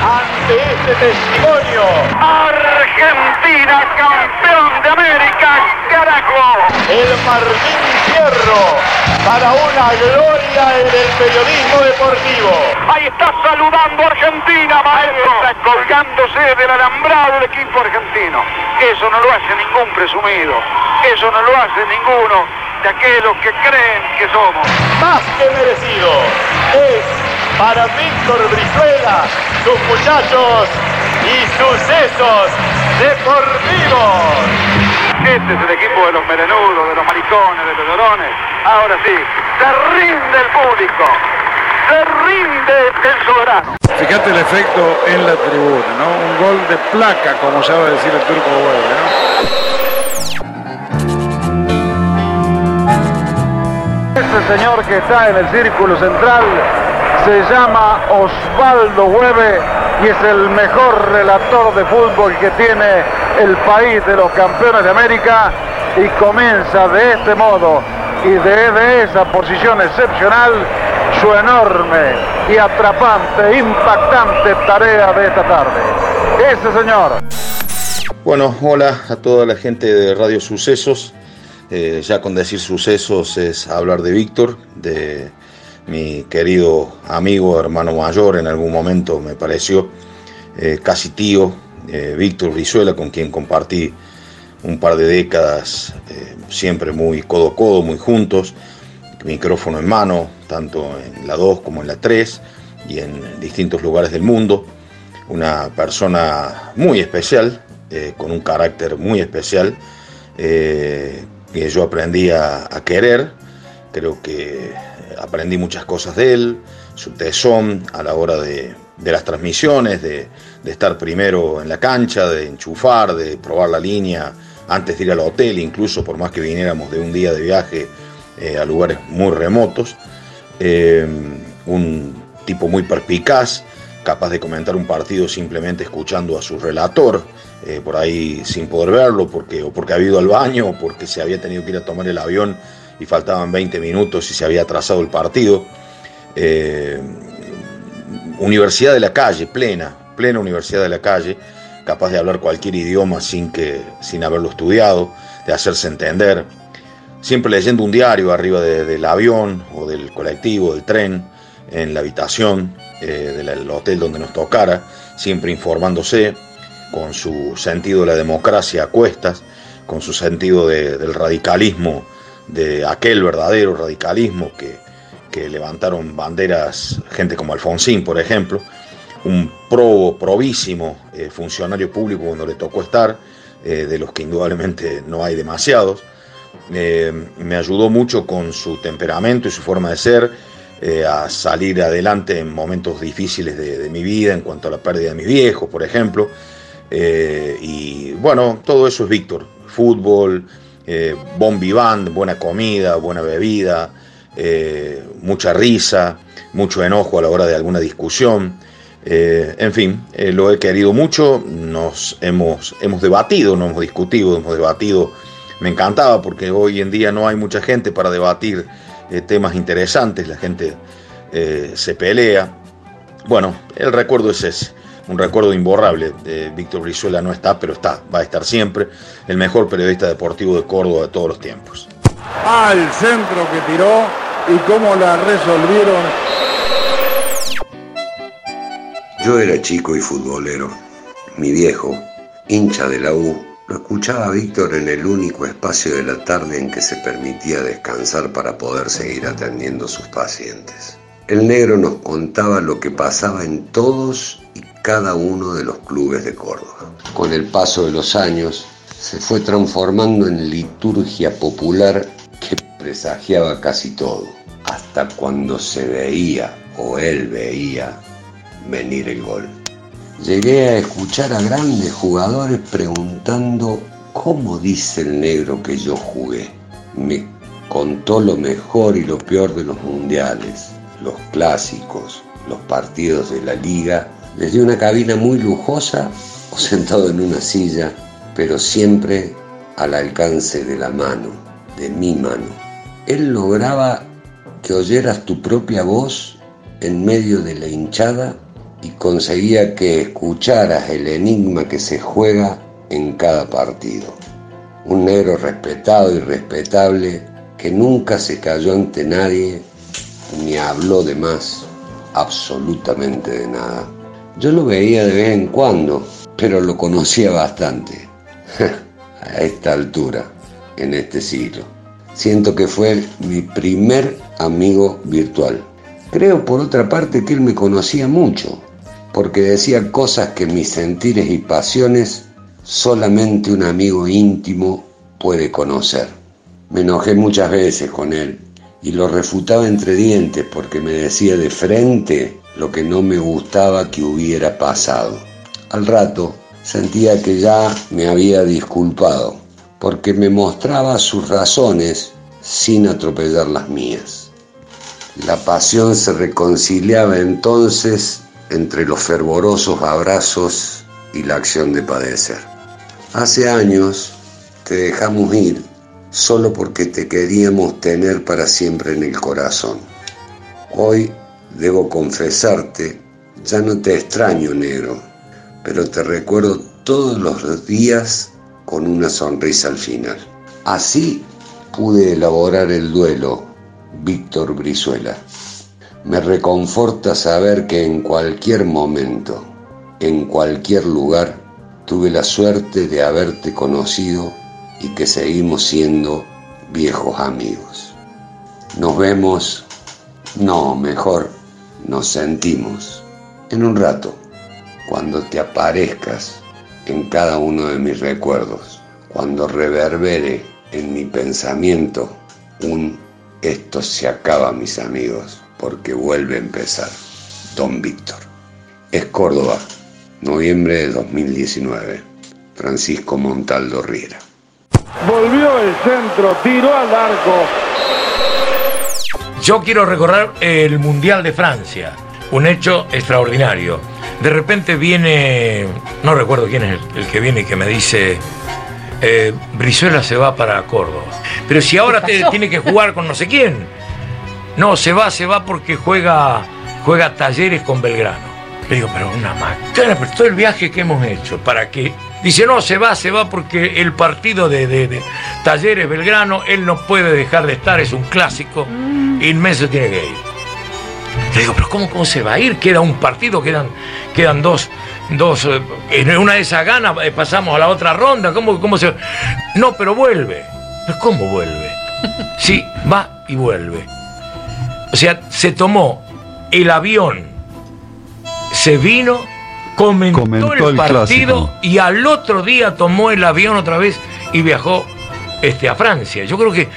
ante este testimonio. Argentina, campeón de América, carajo. El Martín Fierro para una gloria en el periodismo deportivo. Ahí está saludando Argentina, maestro. Está colgándose del alambrado del equipo argentino. Eso no lo hace ningún presumido. Eso no lo hace ninguno de aquellos que creen que somos. Más que merecido. Es para Víctor Brizuela, sus muchachos y sucesos deportivos. Este es el equipo de los merenudos, de los maricones, de los llorones. Ahora sí, se rinde el público, se rinde el soberano. Fíjate el efecto en la tribuna, ¿no? Un gol de placa, como sabe decir el turco Hueve, ¿no? Este señor que está en el círculo central se llama Osvaldo Hueve y es el mejor relator de fútbol que tiene el país de los campeones de América y comienza de este modo y desde esa posición excepcional su enorme y atrapante, impactante tarea de esta tarde. Ese señor. Bueno, hola a toda la gente de Radio Sucesos. Eh, ya con decir sucesos es hablar de Víctor, de mi querido amigo, hermano mayor, en algún momento me pareció, eh, casi tío, eh, Víctor Brizuela, con quien compartí un par de décadas, siempre muy codo a codo, muy juntos, micrófono en mano, tanto en la 2 como en la 3 y en distintos lugares del mundo. Una persona muy especial, con un carácter muy especial, que yo aprendí a, querer. Creo que aprendí muchas cosas de él, su tesón a la hora de, de las transmisiones, de, de estar primero en la cancha, de enchufar, de probar la línea antes de ir al hotel, incluso por más que viniéramos de un día de viaje eh, a lugares muy remotos. Eh, un tipo muy perspicaz, capaz de comentar un partido simplemente escuchando a su relator, eh, por ahí sin poder verlo, porque, o porque ha ido al baño, o porque se había tenido que ir a tomar el avión y faltaban 20 minutos y se había atrasado el partido. Eh, universidad de la calle, plena, plena universidad de la calle, capaz de hablar cualquier idioma sin, que, sin haberlo estudiado, de hacerse entender. Siempre leyendo un diario arriba del avión o del colectivo, del tren, en la habitación eh, del hotel donde nos tocara, siempre informándose con su sentido de la democracia a cuestas, con su sentido del radicalismo, de aquel verdadero radicalismo que, que levantaron banderas, gente como Alfonsín, por ejemplo, un pro, probísimo eh, funcionario público cuando le tocó estar, eh, de los que indudablemente no hay demasiados. Me ayudó mucho con su temperamento y su forma de ser a salir adelante en momentos difíciles de, mi vida, en cuanto a la pérdida de mis viejos, por ejemplo. y bueno, todo eso es Víctor. Fútbol, vivant, buena comida, buena bebida, mucha risa, mucho enojo a la hora de alguna discusión. Eh, en fin, eh, lo he querido mucho, nos hemos, hemos debatido, no hemos discutido, hemos debatido. Me encantaba porque hoy en día no hay mucha gente para debatir eh, temas interesantes, la gente se pelea. Bueno, el recuerdo es ese, un recuerdo imborrable. Víctor Brizuela no está, pero está, va a estar siempre, el mejor periodista deportivo de Córdoba de todos los tiempos. Al centro que tiró y cómo la resolvieron yo era chico y futbolero. Mi viejo, hincha de la U, lo escuchaba Víctor en el único espacio de la tarde en que se permitía descansar para poder seguir atendiendo a sus pacientes. El negro nos contaba lo que pasaba en todos y cada uno de los clubes de Córdoba. Con el paso de los años, se fue transformando en liturgia popular que presagiaba casi todo, hasta cuando se veía o él veía venir el gol. Llegué a escuchar a grandes jugadores preguntando cómo dice el negro que yo jugué. Me contó lo mejor y lo peor de los mundiales, los clásicos, los partidos de la liga, desde una cabina muy lujosa o sentado en una silla, pero siempre al alcance de la mano, de mi mano. Él lograba que oyeras tu propia voz en medio de la hinchada y conseguía que escucharas el enigma que se juega en cada partido. Un negro respetado y respetable que nunca se cayó ante nadie ni habló de más, absolutamente de nada. Yo lo veía de vez en cuando, pero lo conocía bastante. A esta altura, en este siglo. Siento que fue mi primer amigo virtual. Creo por otra parte que él me conocía mucho, porque decía cosas que mis sentires y pasiones solamente un amigo íntimo puede conocer. Me enojé muchas veces con él y lo refutaba entre dientes porque me decía de frente lo que no me gustaba que hubiera pasado. Al rato sentía que ya me había disculpado porque me mostraba sus razones sin atropellar las mías. La pasión se reconciliaba entonces entre los fervorosos abrazos y la acción de padecer. Hace años te dejamos ir solo porque te queríamos tener para siempre en el corazón. Hoy debo confesarte, ya no te extraño negro, pero te recuerdo todos los días con una sonrisa al final. Así pude elaborar el duelo, Víctor Brizuela. Me reconforta saber que en cualquier momento, en cualquier lugar, tuve la suerte de haberte conocido y que seguimos siendo viejos amigos. Nos vemos, no, mejor, nos sentimos en un rato, cuando te aparezcas en cada uno de mis recuerdos, cuando reverbere en mi pensamiento un esto se acaba mis amigos porque vuelve a empezar. Don Víctor. Es Córdoba, noviembre de 2019. Francisco Montaldo Riera. Volvió el centro, tiró al arco. Yo quiero recorrer el Mundial de Francia, un hecho extraordinario. De repente viene, no recuerdo quién es el, el que viene y que me dice, eh, Brizuela se va para Córdoba. Pero si ahora te- tiene que jugar con no sé quién. No, se va, se va porque juega, juega talleres con Belgrano. Le digo, pero una macana, pero todo el viaje que hemos hecho, ¿para qué? Dice, no, se va, se va porque el partido de, de- de Talleres Belgrano, él no puede dejar de estar, es un clásico, inmenso tiene que ir. Le digo, pero ¿cómo, cómo se va a ir? Queda un partido, quedan, quedan dos, dos, eh, en una de esas ganas eh, pasamos a la otra ronda, ¿cómo, cómo se...? No, pero vuelve. ¿Pero cómo vuelve? Sí, va y vuelve. O sea, se tomó el avión, se vino, comentó, Comentó el el partido clásico. y al otro día tomó el avión otra vez y viajó este, a Francia. Yo creo que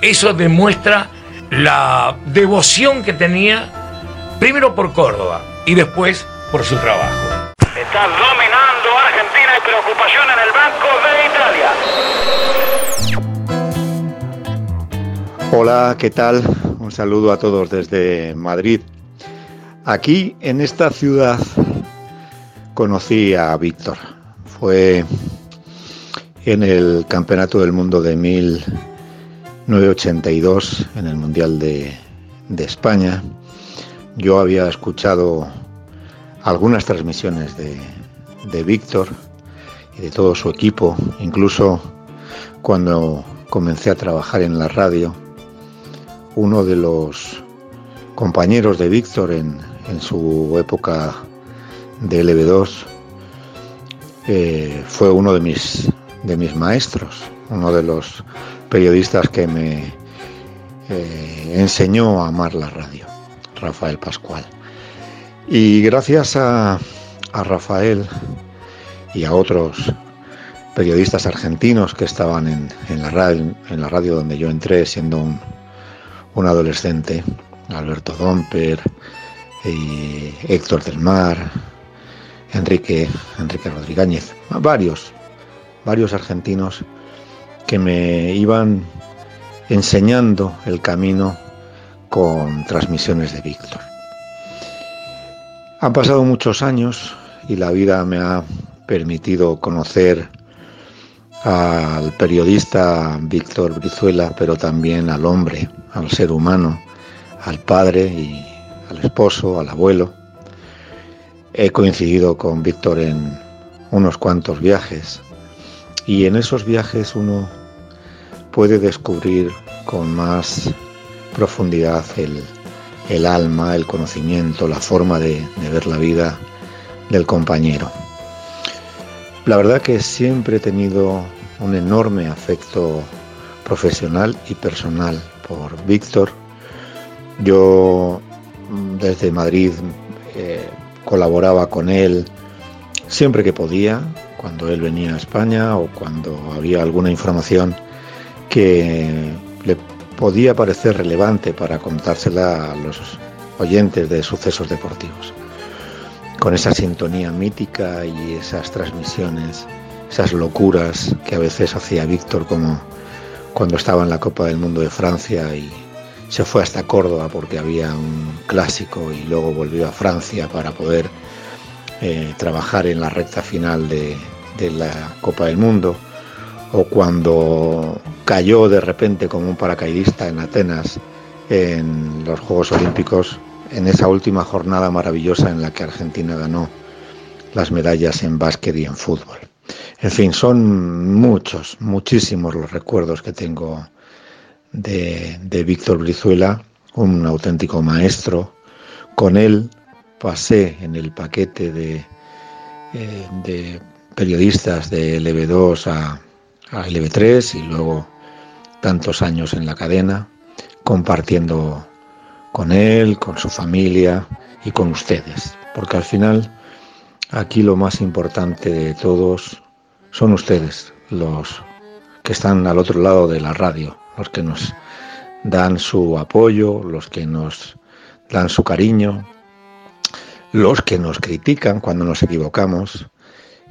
eso demuestra la devoción que tenía, primero por Córdoba y después por su trabajo. Está dominando Argentina y preocupación en el banco de Italia. Hola, ¿qué tal? Un saludo a todos desde Madrid. Aquí, en esta ciudad, conocí a Víctor. Fue en el Campeonato del Mundo de 1982, en el Mundial de, España. Yo había escuchado algunas transmisiones de Víctor y de todo su equipo, incluso cuando comencé a trabajar en la radio, uno de los compañeros de Víctor en, su época de LB2 eh, fue uno de mis, de mis maestros, uno de los periodistas que me eh, enseñó a amar la radio, Rafael Pascual. Y gracias a, Rafael y a otros periodistas argentinos que estaban en la radio donde yo entré siendo un, un adolescente, Alberto Domper, Héctor del Mar, Enrique, Enrique Rodríguez, varios, varios argentinos que me iban enseñando el camino con transmisiones de Víctor. Han pasado muchos años y la vida me ha permitido conocer al periodista Víctor Brizuela, pero también al hombre, al ser humano, al padre y al esposo, al abuelo. He coincidido con Víctor en unos cuantos viajes y en esos viajes uno puede descubrir con más profundidad el, alma, el conocimiento, la forma de ver la vida del compañero. La verdad que siempre he tenido un enorme afecto profesional y personal por Víctor. Yo mm, desde Madrid eh, colaboraba con él siempre que podía, cuando él venía a España o cuando había alguna información que le podía parecer relevante para contársela a los oyentes de sucesos deportivos. Con esa sintonía mítica y esas transmisiones, esas locuras que a veces hacía Víctor como cuando estaba en la Copa del Mundo de Francia y se fue hasta Córdoba porque había un clásico y luego volvió a Francia para poder eh, trabajar en la recta final de, de la Copa del Mundo o cuando cayó de repente como un paracaidista en Atenas en los Juegos Olímpicos en esa última jornada maravillosa en la que Argentina ganó las medallas en básquet y en fútbol. En fin, son muchos, muchísimos los recuerdos que tengo de, Víctor Brizuela, un auténtico maestro. Con él pasé en el paquete de, eh, periodistas de LB2 a, a LB3 y luego tantos años en la cadena, compartiendo con él, con su familia y con ustedes. Porque al final aquí lo más importante de todos son ustedes, los que están al otro lado de la radio, los que nos dan su apoyo, los que nos dan su cariño, los que nos critican cuando nos equivocamos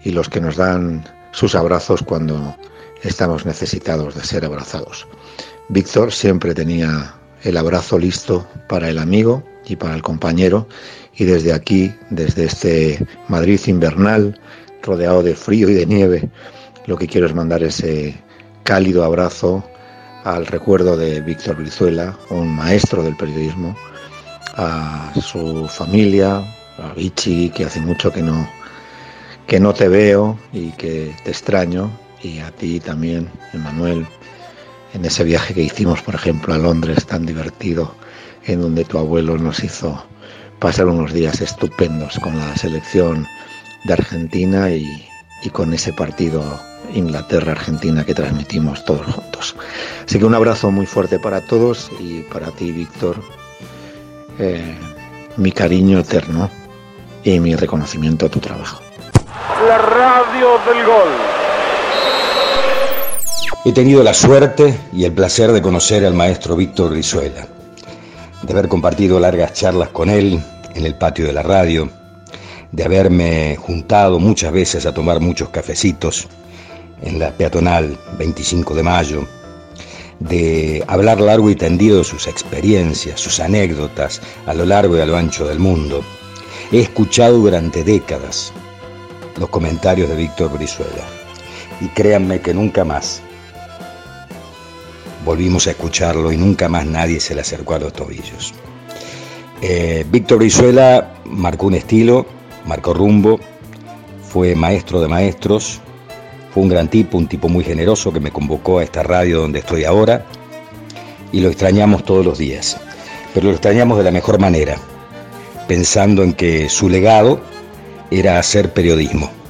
y los que nos dan sus abrazos cuando estamos necesitados de ser abrazados. Víctor siempre tenía el abrazo listo para el amigo y para el compañero. Y desde aquí, desde este Madrid invernal, rodeado de frío y de nieve, lo que quiero es mandar ese cálido abrazo al recuerdo de Víctor Brizuela, un maestro del periodismo, a su familia, a Vichy, que hace mucho que no, que no te veo y que te extraño, y a ti también, Emanuel, en ese viaje que hicimos, por ejemplo, a Londres tan divertido, en donde tu abuelo nos hizo pasar unos días estupendos con la selección de Argentina y, con ese partido Inglaterra-Argentina que transmitimos todos juntos. Así que un abrazo muy fuerte para todos y para ti, Víctor, eh, mi cariño eterno y mi reconocimiento a tu trabajo. La radio del gol. He tenido la suerte y el placer de conocer al maestro Víctor Rizuela, de haber compartido largas charlas con él en el patio de la radio, de haberme juntado muchas veces a tomar muchos cafecitos en la peatonal 25 de mayo, de hablar largo y tendido sus experiencias, sus anécdotas a lo largo y a lo ancho del mundo. He escuchado durante décadas los comentarios de Víctor Brizuela y créanme que nunca más volvimos a escucharlo y nunca más nadie se le acercó a los tobillos. Eh, Víctor Brizuela marcó un estilo, marcó rumbo, fue maestro de maestros, fue un gran tipo, un tipo muy generoso que me convocó a esta radio donde estoy ahora y lo extrañamos todos los días, pero lo extrañamos de la mejor manera, pensando en que su legado era hacer periodismo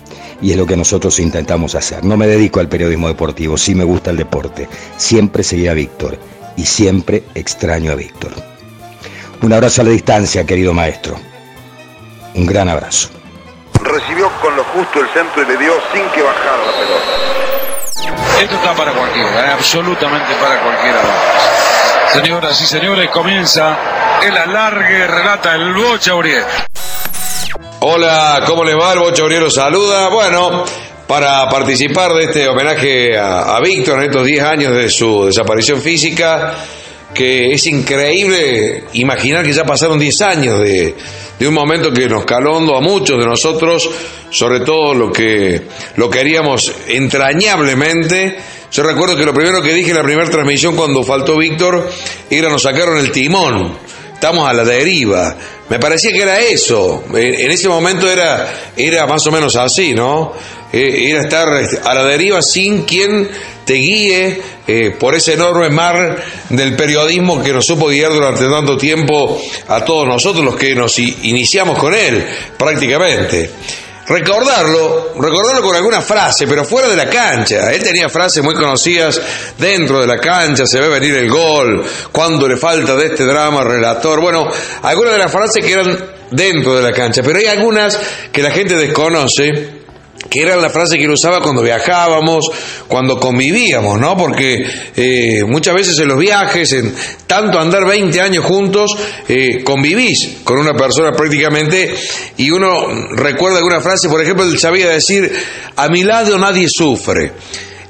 y es lo que nosotros intentamos hacer. No me dedico al periodismo deportivo, sí me gusta el deporte. Siempre seguí a Víctor y siempre extraño a Víctor. Un abrazo a la distancia, querido maestro. Un gran abrazo. Recibió con lo justo el centro y le dio sin que bajara la pelota. Esto está para cualquiera, ¿eh? absolutamente para cualquiera. Señoras y señores, comienza el alargue, relata el Bocha Uriel. Hola, ¿cómo les va? El los saluda. Bueno, para participar de este homenaje a, Víctor en estos 10 años de su desaparición física, que es increíble imaginar que ya pasaron 10 años de, un momento que nos caló a muchos de nosotros, sobre todo lo que lo queríamos entrañablemente. Yo recuerdo que lo primero que dije en la primera transmisión cuando faltó Víctor era nos sacaron el timón, estamos a la deriva. Me parecía que era eso, en ese momento era, era más o menos así, ¿no? Eh, era estar a la deriva sin quien te guíe eh, por ese enorme mar del periodismo que nos supo guiar durante tanto tiempo a todos nosotros, los que nos iniciamos con él, prácticamente. Recordarlo, recordarlo con alguna frase, pero fuera de la cancha. Él tenía frases muy conocidas dentro de la cancha, se ve venir el gol, cuando le falta de este drama relator. Bueno, algunas de las frases que eran dentro de la cancha, pero hay algunas que la gente desconoce que era la frase que él usaba cuando viajábamos, cuando convivíamos, ¿no? Porque eh, muchas veces en los viajes, en tanto andar 20 años juntos, eh, convivís con una persona prácticamente y uno recuerda alguna frase, por ejemplo, él sabía decir, a mi lado nadie sufre.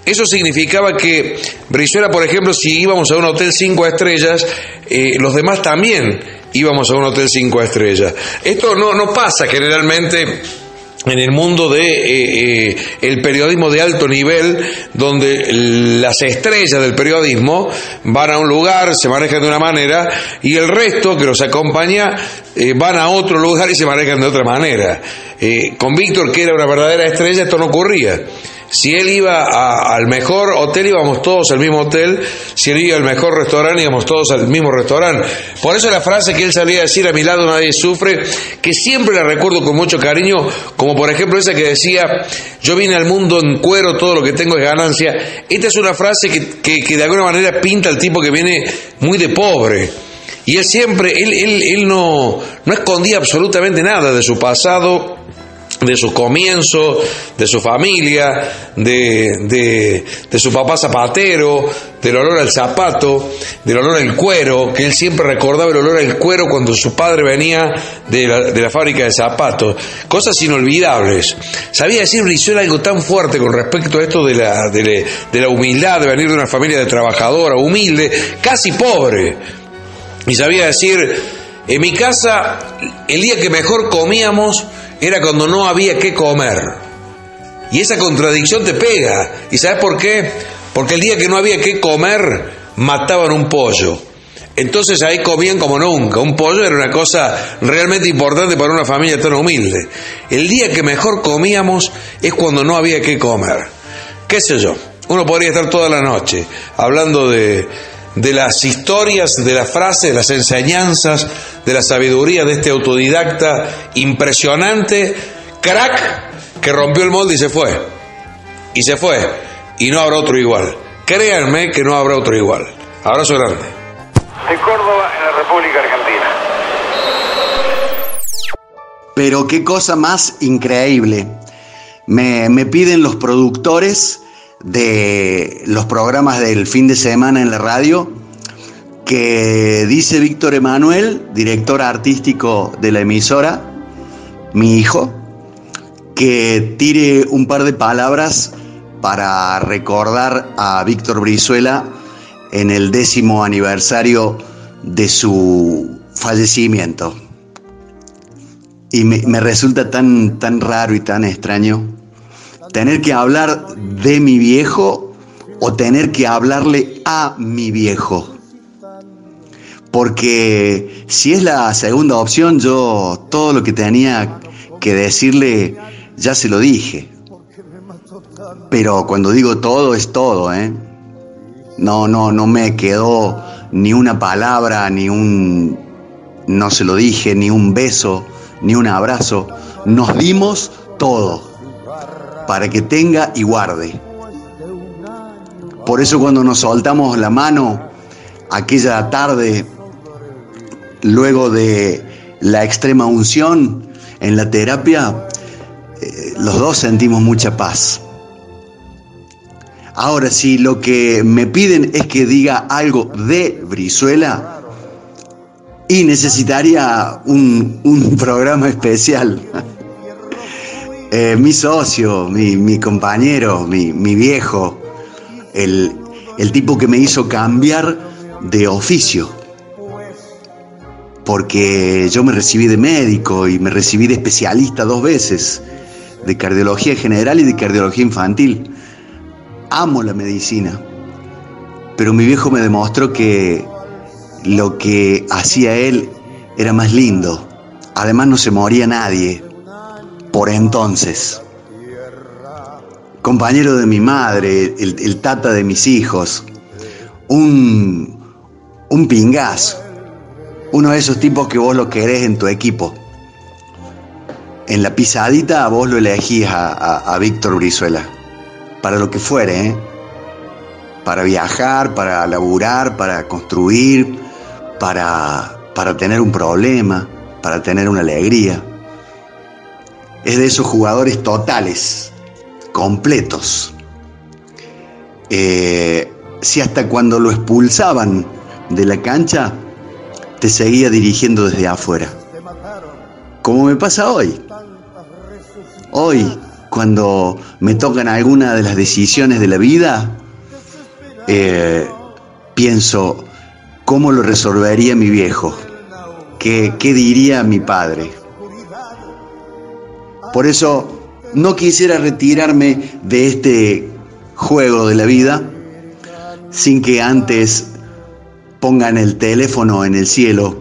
Eso significaba que Brizuela, por ejemplo, si íbamos a un hotel cinco estrellas, eh, los demás también íbamos a un hotel cinco estrellas. Esto no, no pasa generalmente en el mundo de eh, eh, el periodismo de alto nivel donde las estrellas del periodismo van a un lugar se manejan de una manera y el resto que los acompaña eh, van a otro lugar y se manejan de otra manera. Con Víctor que era una verdadera estrella esto no ocurría si él iba al mejor hotel, íbamos todos al mismo hotel. Si él iba al mejor restaurante, íbamos todos al mismo restaurante. Por eso la frase que él salía a decir, a mi lado nadie sufre, que siempre la recuerdo con mucho cariño, como por ejemplo esa que decía, yo vine al mundo en cuero, todo lo que tengo es ganancia. Esta es una frase que, que, de alguna manera pinta al tipo que viene muy de pobre. Y él siempre, él, él, él no, no escondía absolutamente nada de su pasado de su comienzo, de su familia, de, de, su papá zapatero, del olor al zapato, del olor al cuero, que él siempre recordaba el olor al cuero cuando su padre venía de la, de la fábrica de zapatos. Cosas inolvidables. Sabía decir Brizuela algo tan fuerte con respecto a esto de la, de la humildad, de venir de una familia de trabajadora, humilde, casi pobre y sabía decir, en mi casa el día que mejor comíamos era cuando no había que comer. Y esa contradicción te pega. ¿Y sabes por qué? Porque el día que no había que comer, mataban un pollo. Entonces ahí comían como nunca. Un pollo era una cosa realmente importante para una familia tan humilde. El día que mejor comíamos es cuando no había que comer. ¿Qué sé yo? Uno podría estar toda la noche hablando de, de las historias, de las frases, de las enseñanzas, de la sabiduría de este autodidacta impresionante, crack, que rompió el molde y se fue. Y se fue. Y no habrá otro igual. Créanme que no habrá otro igual. Abrazo grande. De Córdoba, en la República Argentina. Pero qué cosa más increíble. Me, me piden los productores de los programas del fin de semana en la radio, que dice Víctor Emanuel, director artístico de la emisora, mi hijo, que tire un par de palabras para recordar a Víctor Brizuela en el décimo aniversario de su fallecimiento. Y me, me resulta tan, tan raro y tan extraño tener que hablar de mi viejo o tener que hablarle a mi viejo. Porque si es la segunda opción, yo todo lo que tenía que decirle ya se lo dije. Pero cuando digo todo es todo, ¿eh? No, no, no me quedó ni una palabra, ni un no se lo dije, ni un beso, ni un abrazo. Nos dimos todo para que tenga y guarde. Por eso cuando nos soltamos la mano aquella tarde, luego de la extrema unción en la terapia, eh, los dos sentimos mucha paz. Ahora, si lo que me piden es que diga algo de Brizuela, y necesitaría un, un programa especial. Eh, mi socio, mi, compañero, mi, viejo, el, el tipo que me hizo cambiar de oficio. Porque yo me recibí de médico y me recibí de especialista dos veces, de cardiología general y de cardiología infantil. Amo la medicina, pero mi viejo me demostró que lo que hacía él era más lindo. Además no se moría nadie por entonces. Compañero de mi madre, el, tata de mis hijos, un, un pingazo, uno de esos tipos que vos lo querés en tu equipo. En la pisadita vos lo elegís a, Víctor Brizuela, para lo que fuere, ¿eh? para viajar, para laburar, para construir, para, para tener un problema, para tener una alegría es de esos jugadores totales, completos. Eh, si hasta cuando lo expulsaban de la cancha, te seguía dirigiendo desde afuera. Como me pasa hoy. Hoy, cuando me tocan alguna de las decisiones de la vida, eh, pienso, ¿cómo lo resolvería mi viejo? ¿Qué, qué diría mi padre? Por eso no quisiera retirarme de este juego de la vida sin que antes pongan el teléfono en el cielo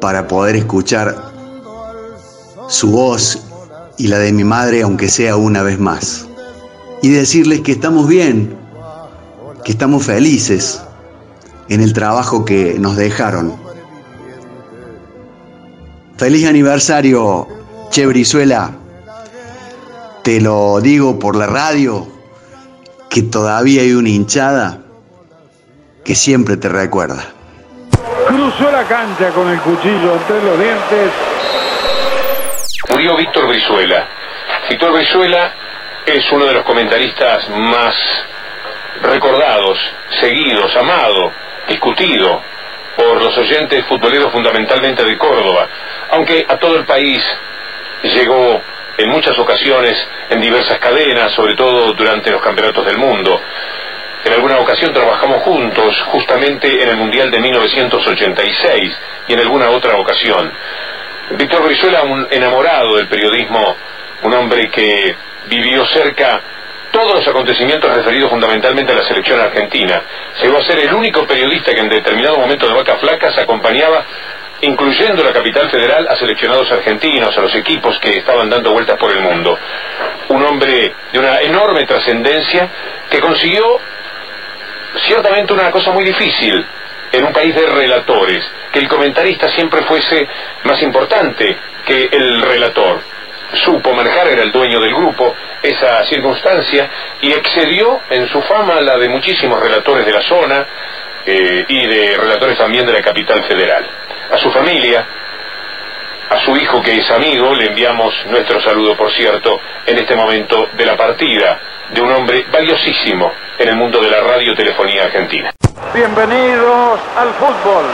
para poder escuchar su voz y la de mi madre, aunque sea una vez más. Y decirles que estamos bien, que estamos felices en el trabajo que nos dejaron. Feliz aniversario Che Brizuela, te lo digo por la radio, que todavía hay una hinchada que siempre te recuerda. Cruzó la cancha con el cuchillo entre los dientes. Murió Víctor Brizuela. Víctor Brizuela es uno de los comentaristas más recordados, seguidos, amado, discutido por los oyentes futboleros fundamentalmente de Córdoba, aunque a todo el país llegó en muchas ocasiones en diversas cadenas, sobre todo durante los campeonatos del mundo. En alguna ocasión trabajamos juntos, justamente en el Mundial de 1986 y en alguna otra ocasión. Víctor Brizuela, un enamorado del periodismo, un hombre que vivió cerca todos los acontecimientos referidos fundamentalmente a la selección argentina. Llegó a ser el único periodista que en determinado momento de vaca flacas acompañaba incluyendo la capital federal a seleccionados argentinos, a los equipos que estaban dando vueltas por el mundo. Un hombre de una enorme trascendencia que consiguió ciertamente una cosa muy difícil en un país de relatores, que el comentarista siempre fuese más importante que el relator. Supo manejar, era el dueño del grupo, esa circunstancia y excedió en su fama la de muchísimos relatores de la zona eh, y de relatores también de la capital federal. A su familia, a su hijo que es amigo, le enviamos nuestro saludo, por cierto, en este momento de la partida de un hombre valiosísimo en el mundo de la radiotelefonía argentina. Bienvenidos al fútbol.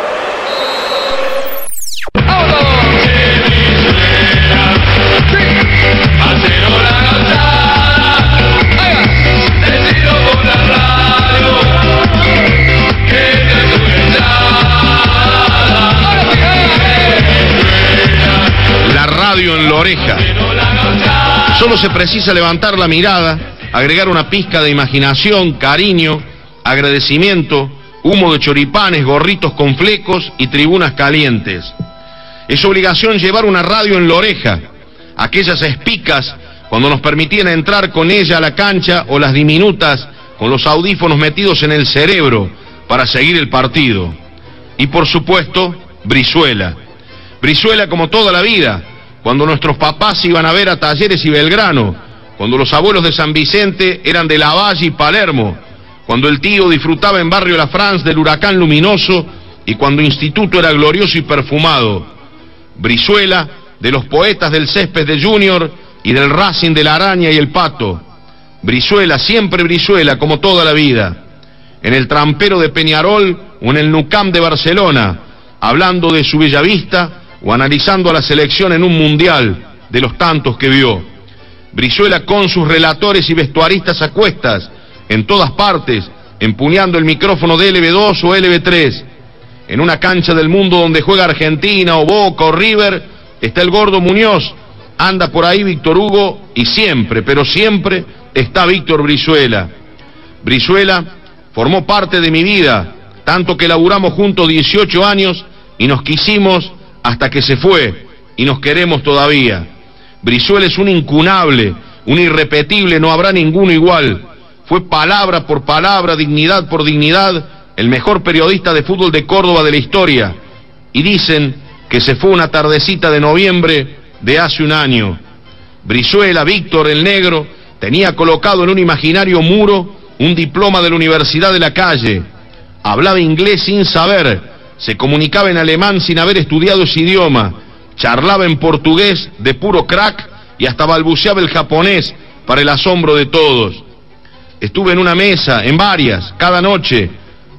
Radio en la oreja. Solo se precisa levantar la mirada, agregar una pizca de imaginación, cariño, agradecimiento, humo de choripanes, gorritos con flecos y tribunas calientes. Es obligación llevar una radio en la oreja, aquellas espicas cuando nos permitían entrar con ella a la cancha o las diminutas con los audífonos metidos en el cerebro para seguir el partido. Y por supuesto, Brizuela. Brizuela como toda la vida, cuando nuestros papás iban a ver a Talleres y Belgrano, cuando los abuelos de San Vicente eran de Lavalle y Palermo, cuando el tío disfrutaba en Barrio La France del huracán luminoso y cuando Instituto era glorioso y perfumado. Brizuela, de los poetas del césped de Junior y del Racing de la Araña y el Pato. Brizuela, siempre Brizuela, como toda la vida. En el trampero de Peñarol o en el Nucam de Barcelona, hablando de su Bellavista o analizando a la selección en un mundial de los tantos que vio. Brizuela con sus relatores y vestuaristas a cuestas, en todas partes, empuñando el micrófono de LB2 o LB3. En una cancha del mundo donde juega Argentina o Boca o River, está el gordo Muñoz, anda por ahí Víctor Hugo y siempre, pero siempre está Víctor Brizuela. Brizuela formó parte de mi vida, tanto que laburamos juntos 18 años y nos quisimos hasta que se fue y nos queremos todavía. Brizuela es un incunable, un irrepetible, no habrá ninguno igual. Fue palabra por palabra, dignidad por dignidad, el mejor periodista de fútbol de Córdoba de la historia. Y dicen que se fue una tardecita de noviembre de hace un año. Brizuela, Víctor el Negro, tenía colocado en un imaginario muro un diploma de la Universidad de la Calle. Hablaba inglés sin saber, se comunicaba en alemán sin haber estudiado ese idioma, charlaba en portugués de puro crack y hasta balbuceaba el japonés para el asombro de todos. Estuve en una mesa, en varias, cada noche,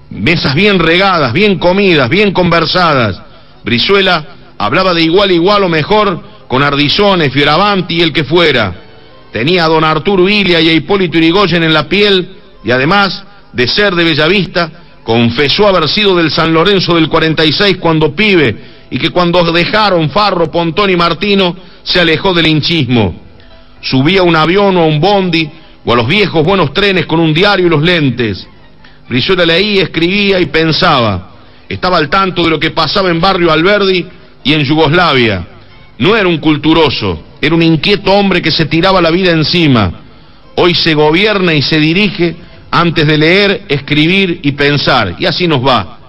mesas bien regadas, bien comidas, bien conversadas. Brizuela hablaba de igual a igual o mejor con Ardizones, Fioravanti y el que fuera. Tenía a don Arturo Ilia y a Hipólito Irigoyen en la piel y además de ser de Bellavista, confesó haber sido del San Lorenzo del 46 cuando pibe y que cuando dejaron Farro, Pontón y Martino se alejó del hinchismo. Subía a un avión o a un bondi o a los viejos buenos trenes con un diario y los lentes. Brizuela leía, escribía y pensaba. Estaba al tanto de lo que pasaba en Barrio Alberdi y en Yugoslavia. No era un culturoso, era un inquieto hombre que se tiraba la vida encima. Hoy se gobierna y se dirige antes de leer, escribir y pensar. Y así nos va.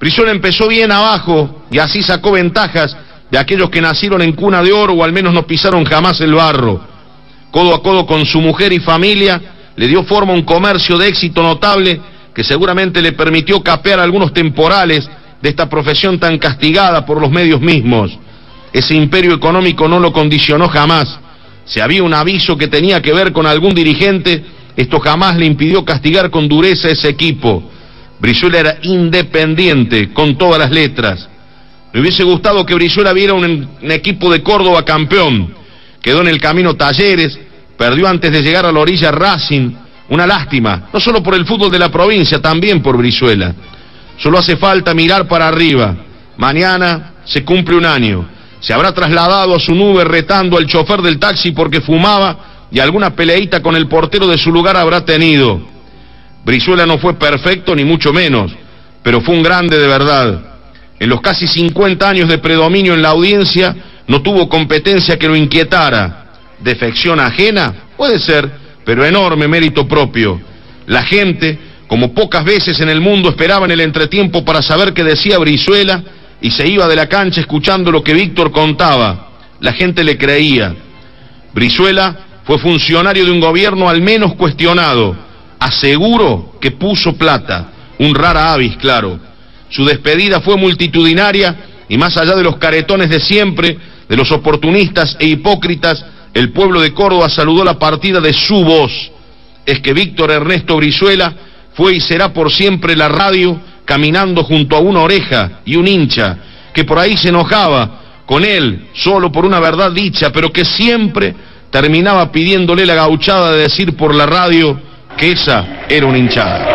Brizuela empezó bien abajo y así sacó ventajas de aquellos que nacieron en cuna de oro o al menos no pisaron jamás el barro. Codo a codo con su mujer y familia, le dio forma a un comercio de éxito notable que seguramente le permitió capear algunos temporales de esta profesión tan castigada por los medios mismos. Ese imperio económico no lo condicionó jamás. Si había un aviso que tenía que ver con algún dirigente, esto jamás le impidió castigar con dureza a ese equipo. Brizuela era independiente, con todas las letras. Me hubiese gustado que Brizuela viera un, un, equipo de Córdoba campeón. Quedó en el camino Talleres, perdió antes de llegar a la orilla Racing, una lástima, no solo por el fútbol de la provincia, también por Brizuela. Solo hace falta mirar para arriba. Mañana se cumple un año. Se habrá trasladado a su nube retando al chofer del taxi porque fumaba y alguna peleita con el portero de su lugar habrá tenido. Brizuela no fue perfecto ni mucho menos, pero fue un grande de verdad. En los casi 50 años de predominio en la audiencia, no tuvo competencia que lo inquietara. Defección ajena, puede ser, pero enorme mérito propio. La gente, como pocas veces en el mundo, esperaba en el entretiempo para saber qué decía Brizuela y se iba de la cancha escuchando lo que Víctor contaba. La gente le creía. Brizuela fue funcionario de un gobierno al menos cuestionado. Aseguro que puso plata, un rara avis, claro. Su despedida fue multitudinaria y más allá de los caretones de siempre, de los oportunistas e hipócritas, el pueblo de Córdoba saludó la partida de su voz. Es que Víctor Ernesto Brizuela fue y será por siempre la radio caminando junto a una oreja y un hincha, que por ahí se enojaba con él solo por una verdad dicha, pero que siempre terminaba pidiéndole la gauchada de decir por la radio que esa era una hinchada.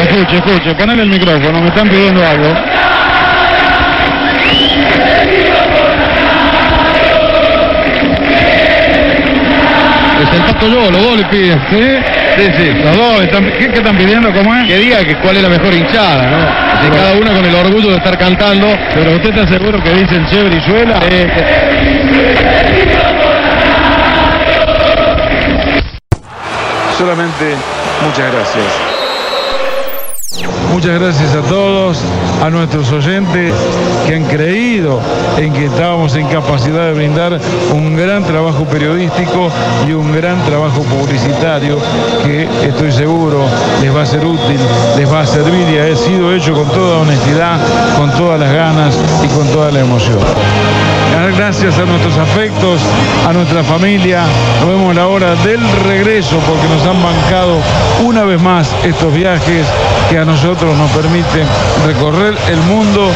Escuche, escuche, ponele el micrófono, me están pidiendo algo. Es el Pato yo, los dos le piden. ¿Sí? Sí, sí. Los dos, están, ¿qué, qué están pidiendo? ¿Cómo es? Que diga que cuál es la mejor hinchada, ¿no? Así cada uno con el orgullo de estar cantando. Pero usted está seguro que dice el Che Brizuela. Solamente muchas gracias. Muchas gracias a todos, a nuestros oyentes que han creído en que estábamos en capacidad de brindar un gran trabajo periodístico y un gran trabajo publicitario que estoy seguro les va a ser útil, les va a servir y ha sido hecho con toda honestidad, con todas las ganas y con toda la emoción. Gracias a nuestros afectos, a nuestra familia. Nos vemos a la hora del regreso porque nos han bancado una vez más estos viajes que a nosotros nos permiten recorrer el mundo,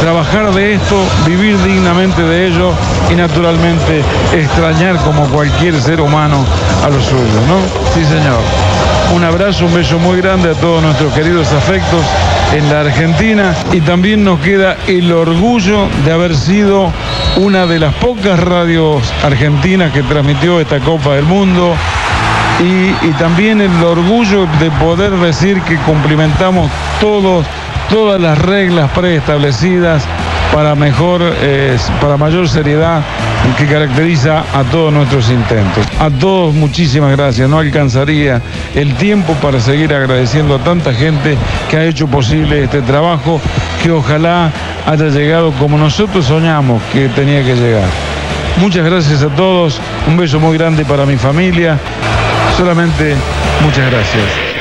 trabajar de esto, vivir dignamente de ello y naturalmente extrañar como cualquier ser humano a los suyos, ¿no? Sí, señor. Un abrazo, un beso muy grande a todos nuestros queridos afectos en la Argentina. Y también nos queda el orgullo de haber sido una de las pocas radios argentinas que transmitió esta Copa del Mundo. Y, también el orgullo de poder decir que cumplimentamos todos, todas las reglas preestablecidas para mejor, eh, para mayor seriedad que caracteriza a todos nuestros intentos. A todos muchísimas gracias. No alcanzaría el tiempo para seguir agradeciendo a tanta gente que ha hecho posible este trabajo que ojalá haya llegado como nosotros soñamos que tenía que llegar. Muchas gracias a todos. Un beso muy grande para mi familia. Solamente muchas gracias.